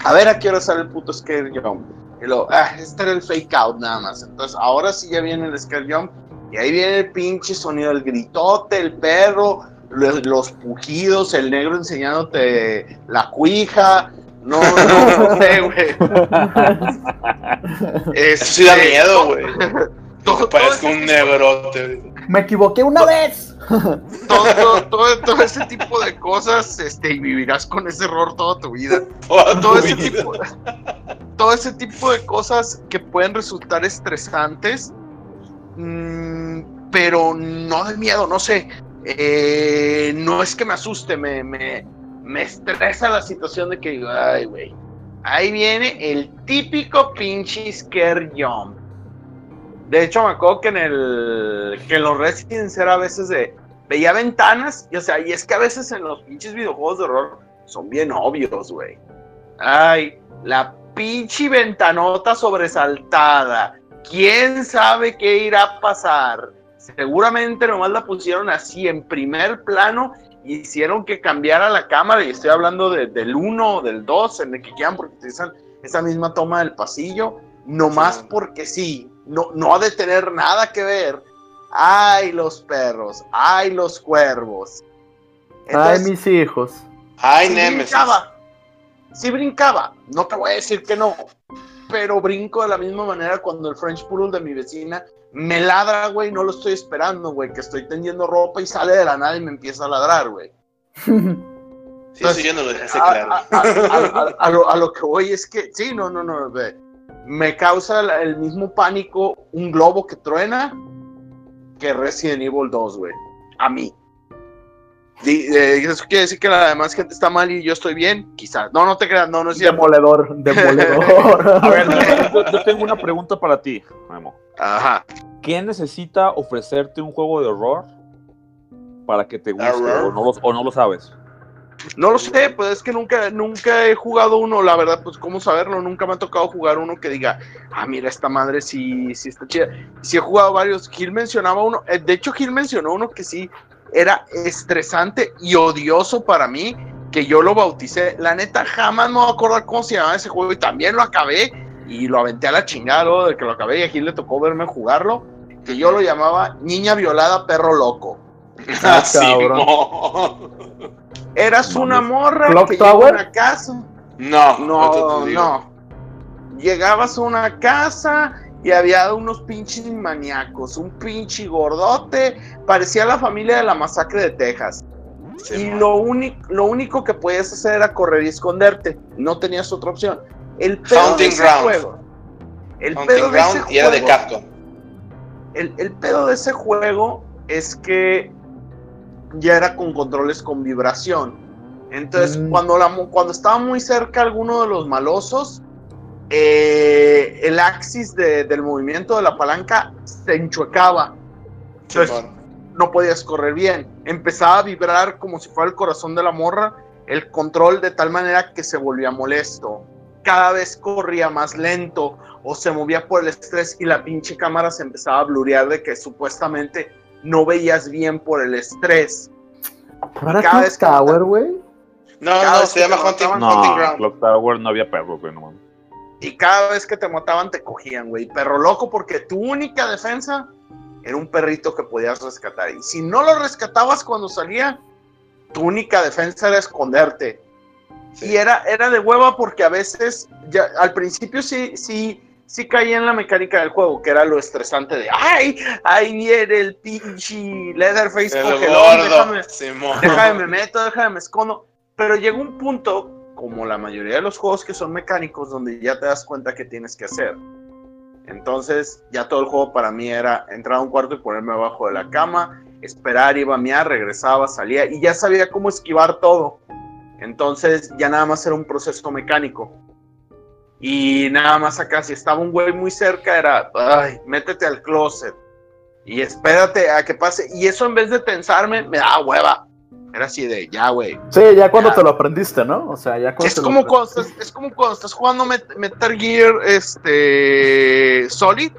a ver a qué hora sale el puto scare jump. Y luego, ah, este era el fake out nada más. Entonces, ahora sí ya viene el scare jump. Y ahí viene el pinche sonido del gritote, el perro, los, los pujidos, el negro enseñándote la cuija. No, no, no sé, güey. Eso sí da Este, miedo, güey. Parezco un negrote. Me equivoqué una vez. todo, todo, todo- todo ese tipo de cosas, este, y vivirás con ese error toda tu vida. Toda todo tu ese vida. tipo todo ese tipo de cosas que pueden resultar estresantes mm, pero no de miedo no sé Eh, no es que me asuste me, me, me estresa la situación de que digo ay güey ahí viene el típico pinche scare jump de hecho me acuerdo que en el que los Resident era a veces de veía ventanas y o sea y es que a veces en los pinches videojuegos de horror son bien obvios güey Ay, la pinche ventanota sobresaltada. ¿Quién sabe qué irá a pasar? Seguramente nomás la pusieron así en primer plano y hicieron que cambiara la cámara. Y estoy hablando de- del 1 o del 2, en el que quieran, porque utilizan esa misma toma del pasillo. Nomás Sí. porque sí. No, no ha de tener nada que ver. Ay, los perros. Ay, los cuervos. Ay, mis hijos. Ay, sí Nemesis. brincaba. Sí brincaba. No te voy a decir que no. Pero brinco de la misma manera cuando el French Poodle de mi vecina me ladra, güey. No lo estoy esperando, güey. Que estoy tendiendo ropa y sale de la nada y me empieza a ladrar, güey. Sí, sí, yo no lo dejé A, claro. a- a- a- a lo, a lo que voy es que, sí, no, no, no. ve. Me causa el, el mismo pánico un globo que truena que Resident Evil 2, güey. A mí. Eh, ¿Eso quiere decir que la demás gente está mal y yo estoy bien? Quizás. No, no te creas, no, no es cierto. Demoledor, demoledor. A ver, yo, yo tengo una pregunta para ti, Memo. Ajá. ¿Qué necesita ofrecerte un juego de horror para que te guste o no, lo, o no lo sabes? No lo sé, pues es que nunca, nunca he jugado uno, la verdad, pues cómo saberlo, nunca me ha tocado jugar uno que diga, ah, mira, esta madre sí, sí está chida. Sí he jugado varios, Gil mencionaba uno, eh, de hecho Gil mencionó uno que sí era estresante y odioso para mí, que yo lo bauticé. La neta, jamás me voy a acordar cómo se llamaba ese juego y también lo acabé y lo aventé a la chingada luego de que lo acabé y a Gil le tocó verme jugarlo, que yo lo llamaba Niña Violada Perro Loco. Ah, sí, cabrón. Eras una morra Clock que llegó a Tower? una casa. No, No, no. Llegabas a una casa y había unos pinches maníacos, un pinche gordote, parecía la familia de la masacre de Texas. Sí, y lo, único lo único que podías hacer era correr y esconderte. No tenías otra opción. El pedo de ese Ground. juego. El Hunting pedo de ese Ground era de Capcom. el, el pedo de ese juego es que ya era con controles con vibración. Entonces, Mm. cuando, la, cuando estaba muy cerca alguno de los malosos, eh, el axis de- del movimiento de la palanca se enchuecaba. Entonces, no podías correr bien. Empezaba a vibrar como si fuera el corazón de la morra, el control de tal manera que se volvía molesto. Cada vez corría más lento o se movía por el estrés y la pinche cámara se empezaba a blurear de que supuestamente no veías bien por el estrés. ¿No era Cada Clock vez Tower, güey? No, Cada no, se llama Hunting, No, Ground. Clock Tower no había perros, güey, no mames. Y cada vez que te mataban te cogían, güey. Perro loco porque tu única defensa era un perrito que podías rescatar. Y si no lo rescatabas cuando salía, tu única defensa era esconderte. Sí. Y era, era de hueva porque a veces, ya, al principio sí, sí, sí caía en la mecánica del juego, que era lo estresante de, ay, ahí viene el pinche Leatherface El cogelón, gordo. déjame, déjame me meto, déjame me escondo. Pero llegó un punto, como la mayoría de los juegos que son mecánicos, donde ya te das cuenta que tienes que hacer. Entonces, ya todo el juego para mí era entrar a un cuarto y ponerme abajo de la cama, esperar, iba a miar, regresaba, salía y ya sabía cómo esquivar todo. Entonces, ya nada más era un proceso mecánico. Y nada más acá, si estaba un güey muy cerca, era, ay, métete al closet y espérate a que pase. Y eso en vez de tensarme, me daba hueva. Era así de, ya, güey. Sí, ya cuando Ya. te lo aprendiste, ¿no? O sea, ya cuando Es te lo como, aprendiste. cuando estás, es como cuando estás jugando Met- Metal Gear este, Solid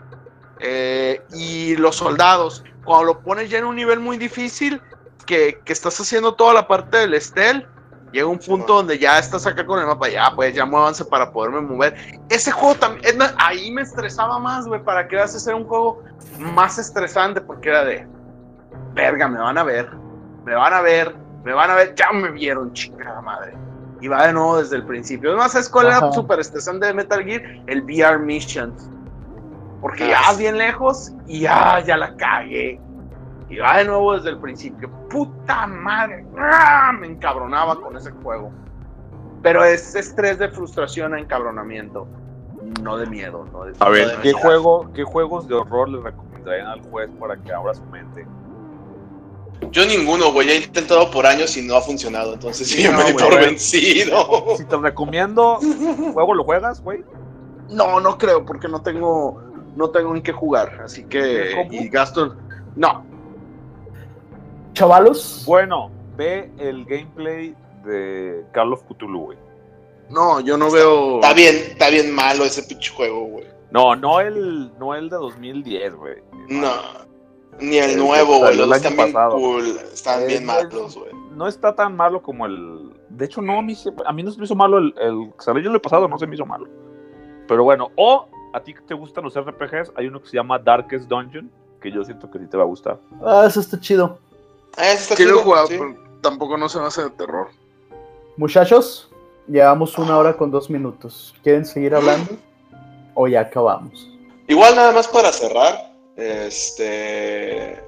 eh, y los soldados. Cuando lo pones ya en un nivel muy difícil, que, que estás haciendo toda la parte del Estel, llega un punto donde ya estás acá con el mapa, ya pues ya muévanse para poderme mover. Ese juego también, es más, ahí me estresaba más, güey, para que vas a hacer un juego más estresante, porque era de, verga, me van a ver, me van a ver, me van a ver, ya me vieron, chingada madre. Y va de nuevo desde el principio. Es más, ¿sabes cuál era súper estresante de Metal Gear? El VR Missions. Porque Ah, ya sí. bien lejos y ya, ya la cagué. Y va de nuevo desde el principio. Puta madre. ¡Ah! Me encabronaba con ese juego. Pero es estrés de frustración a encabronamiento. No de miedo. No de, A no ver, de ¿qué, juego, ¿qué juegos de horror le recomendarían al juez para que abra su mente? Yo ninguno, güey. Ya he intentado por años y no ha funcionado. Entonces sí, yo No, me por vencido. Si te recomiendo, ¿juego lo juegas, güey? No, no creo, porque no tengo, no tengo en qué jugar. Así que. ¿Cómo? Y gasto. No. Chavalos, Bueno, ve el gameplay de Call of Cthulhu, güey. No, yo no veo. Está bien, está bien malo ese pinche juego, güey. No, no el, no el de 2010, güey. No. Ni el El nuevo, güey. Los el están año bien pasado. cool. Están Eh, bien malos, güey. No está tan malo como el. De hecho, no, a mí, se- a mí no se me hizo malo el, el que salió el año pasado, no se me hizo malo. Pero bueno, o a ti que te gustan los RPGs, hay uno que se llama Darkest Dungeon, que yo siento que sí te va a gustar. ah, eso está chido. Ah, está Quiero chido, jugar, sí. pero tampoco no se me hace de terror. Muchachos, llevamos una hora con dos minutos. ¿Quieren seguir hablando? ¿O ya acabamos? Igual nada más para cerrar, este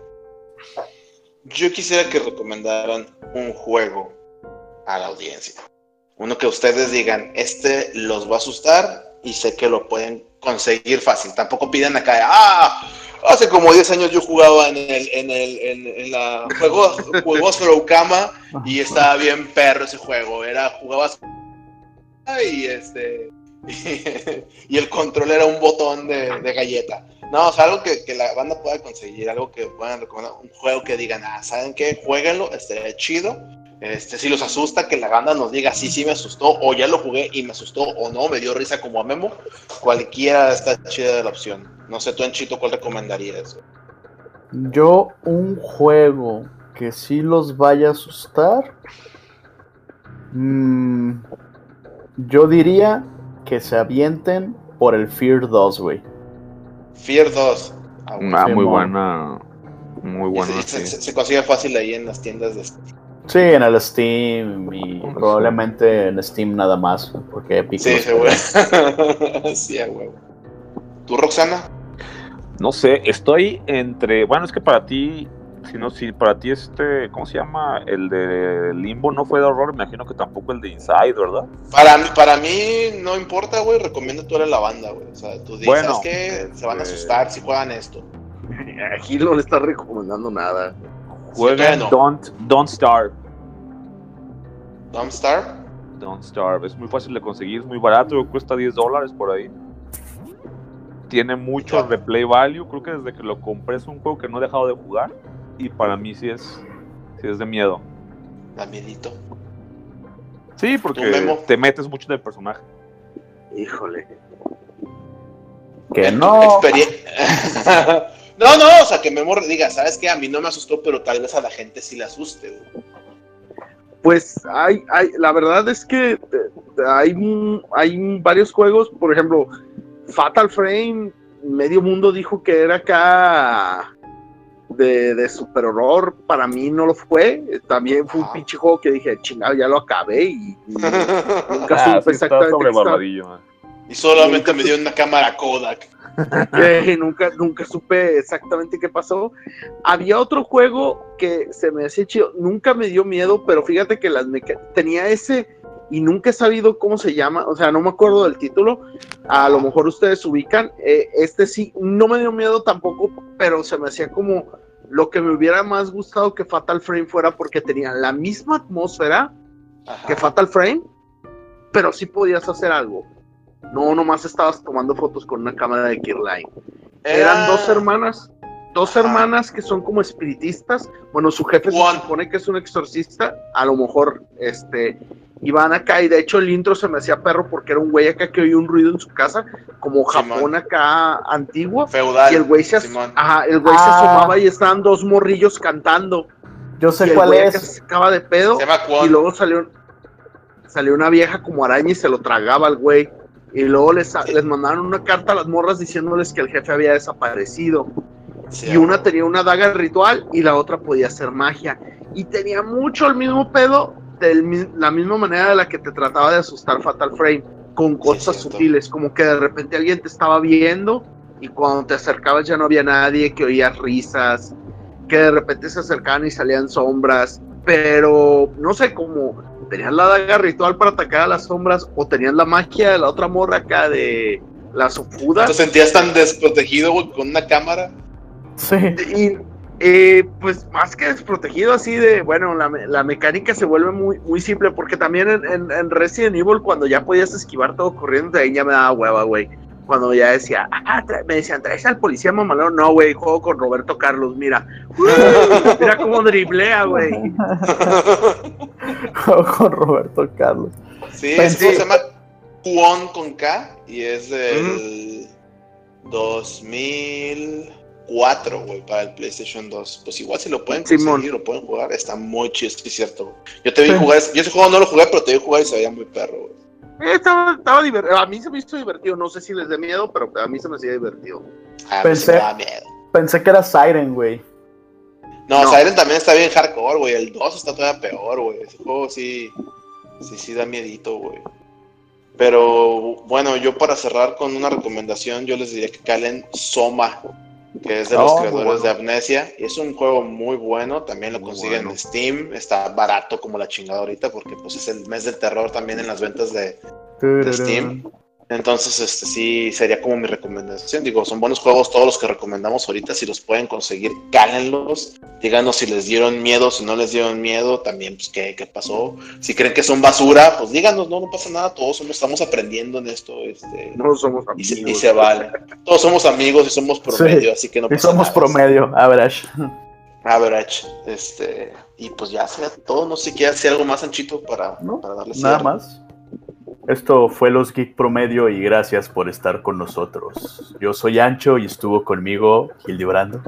yo quisiera que recomendaran un juego a la audiencia. Uno que ustedes digan, este los va a asustar y sé que lo pueden conseguir fácil. Tampoco pidan acá, ah, hace como 10 años yo jugaba en el en el en, en la juego juegos Kama y estaba bien perro ese juego. Era jugabas y este y el control era un botón de, de galleta. No, o sea, algo que, que la banda pueda conseguir, algo que puedan recomendar, un juego que digan, ah, ¿saben qué? Jueguenlo, estaría chido. Este, si los asusta, que la banda nos diga, sí, sí me asustó, o ya lo jugué y me asustó, o no, me dio risa como a Memo. Cualquiera está chida de la opción. No sé, tú en Chito, ¿cuál recomendarías? Yo, un juego que sí los vaya a asustar. mm, yo diría que se avienten por el Fear 2, güey. Fear 2. Ah. Ah, muy buena. Muy buena. se, se- sí. se- se consigue fácil ahí en las tiendas de Sí, en el Steam y probablemente en Steam nada más, porque Epic. Sí, pone. sí, huevo. ¿Tú, Roxana? No sé, estoy entre. Bueno, es que para ti Si no, si para ti este, ¿cómo se llama? El de Limbo no fue de horror, me imagino que tampoco el de Inside, ¿verdad? Para, mí- para mí no importa, güey, recomiendo tú eres la banda, güey. O sea, tú dices Bueno, que se van a este- asustar si juegan esto. Aquí no le está recomendando nada. Jueguen bueno. Don't, Don't Starve. Dumpstar, Don't Starve. Es muy fácil de conseguir, es muy barato, cuesta 10 dólares por ahí. Tiene mucho replay value. Creo que desde que lo compré es un juego que no he dejado de jugar. Y para mí sí es, sí es de miedo. da miedito. Sí, porque te metes mucho en el personaje. Híjole. Que no. No, no, o sea, que Memo diga, ¿sabes qué? A mí no me asustó, pero tal vez a la gente sí le asuste, güey. Pues hay, hay, la verdad es que eh, hay, un- hay varios juegos, por ejemplo, Fatal Frame, medio mundo dijo que era acá de, de super horror, para mí no lo fue, también fue un Ajá. pinche juego que dije, chingado, ya lo acabé y, y nunca Ah, supe sí, exactamente y solamente me dio una cámara Kodak. que nunca, nunca supe exactamente qué pasó. Había otro juego que se me hacía chido, nunca me dio miedo, pero fíjate que las tenía ese y nunca he sabido cómo se llama, o sea, no me acuerdo del título, a lo mejor ustedes ubican, eh, este sí, no me dio miedo tampoco, pero se me hacía como lo que me hubiera más gustado que Fatal Frame fuera porque tenía la misma atmósfera Ajá. que Fatal Frame, pero sí podías hacer algo. No, nomás estabas tomando fotos con una cámara de Kirline. Eran Era- dos hermanas, dos Ajá. hermanas que son como espiritistas. Bueno, su jefe se supone que es un exorcista. A lo mejor, este, iban acá y de hecho el intro se me hacía perro porque era un güey acá que oía un ruido en su casa, como Japón Simón. acá antiguo. Feudal. Y el güey se, as- ajá, el güey se Ah. asomaba y estaban dos morrillos cantando. Yo Y sé el cuál güey acá es. se sacaba de pedo. Se. Y luego salió, salió una vieja como araña y se lo tragaba al güey. Y luego les, les mandaron una carta a las morras diciéndoles que el jefe había desaparecido. Sí, y una tenía una daga ritual y la otra podía hacer magia. Y tenía mucho el mismo pedo, de la misma manera de la que te trataba de asustar Fatal Frame, con cosas sutiles, como que de repente alguien te estaba viendo y cuando te acercabas ya no había nadie, que oías risas, que de repente se acercaban y salían sombras, pero no sé, como tenían la daga ritual para atacar a las sombras o tenían la magia de la otra morra acá de la sofuda. ¿Te sentías tan desprotegido, güey, con una cámara? Sí. Y eh, pues más que desprotegido así de, bueno, la, la mecánica se vuelve muy, muy simple porque también en, en- en Resident Evil cuando ya podías esquivar todo corriendo, de ahí ya me daba hueva, güey. Cuando ya decía, ah, me decían, traes al policía mamalón, no, güey, juego con Roberto Carlos, mira. mira cómo driblea, güey. Con Roberto Carlos. Sí, Pensé- este juego se llama Kwon con K y es del 2004, güey, para el PlayStation 2. Pues igual si lo pueden conseguir, Simón. lo pueden jugar, está muy chido, sí es cierto. Yo te vi Sí. jugar, yo ese juego no lo jugué, pero te vi jugar y se veía muy perro, güey. Eh, estaba, estaba divertido, a mí se me hizo divertido, no sé si les dé miedo, pero a mí se me hacía divertido. Sí Pensé- me miedo. Pensé que era Siren, güey. No, No. Siren también está bien hardcore, güey. El 2 está todavía peor, güey. Ese juego sí, sí, sí da miedito, güey. Pero bueno, yo para cerrar con una recomendación, yo les diría que calen Soma, que es de los Oh, creadores bueno. de Amnesia. Y es un juego muy bueno, también lo Muy consiguen bueno. en Steam. Está barato como la chingada ahorita, porque pues es el mes del terror también en las ventas de, de Steam. Entonces, este sí sería como mi recomendación. Digo, son buenos juegos todos los que recomendamos ahorita. Si los pueden conseguir, cálenlos. Díganos si les dieron miedo, si no les dieron miedo, también, pues, qué, qué pasó. Si creen que son basura, pues díganos, no, no pasa nada. Todos somos, estamos aprendiendo en esto. Este, No somos y, se, y amigos. se vale. Todos somos amigos y somos promedio, así que no Y pasa somos nada. promedio, average. Average. Este, y pues ya sea todo. No sé si quieres hacer algo más, Anchito, para, No, para darle Nada cierre. más. Esto fue Los Geek Promedio y gracias por estar con nosotros. Yo soy Ancho y estuvo conmigo Hildebrando,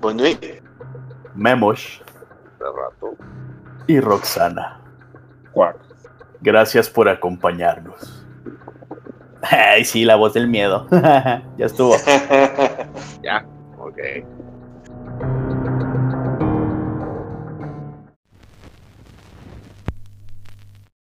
Bueno, Memosh De rato. y Roxana. Cuac. Gracias por acompañarnos. Ay, sí, la voz del miedo. ya estuvo. Ya, ok.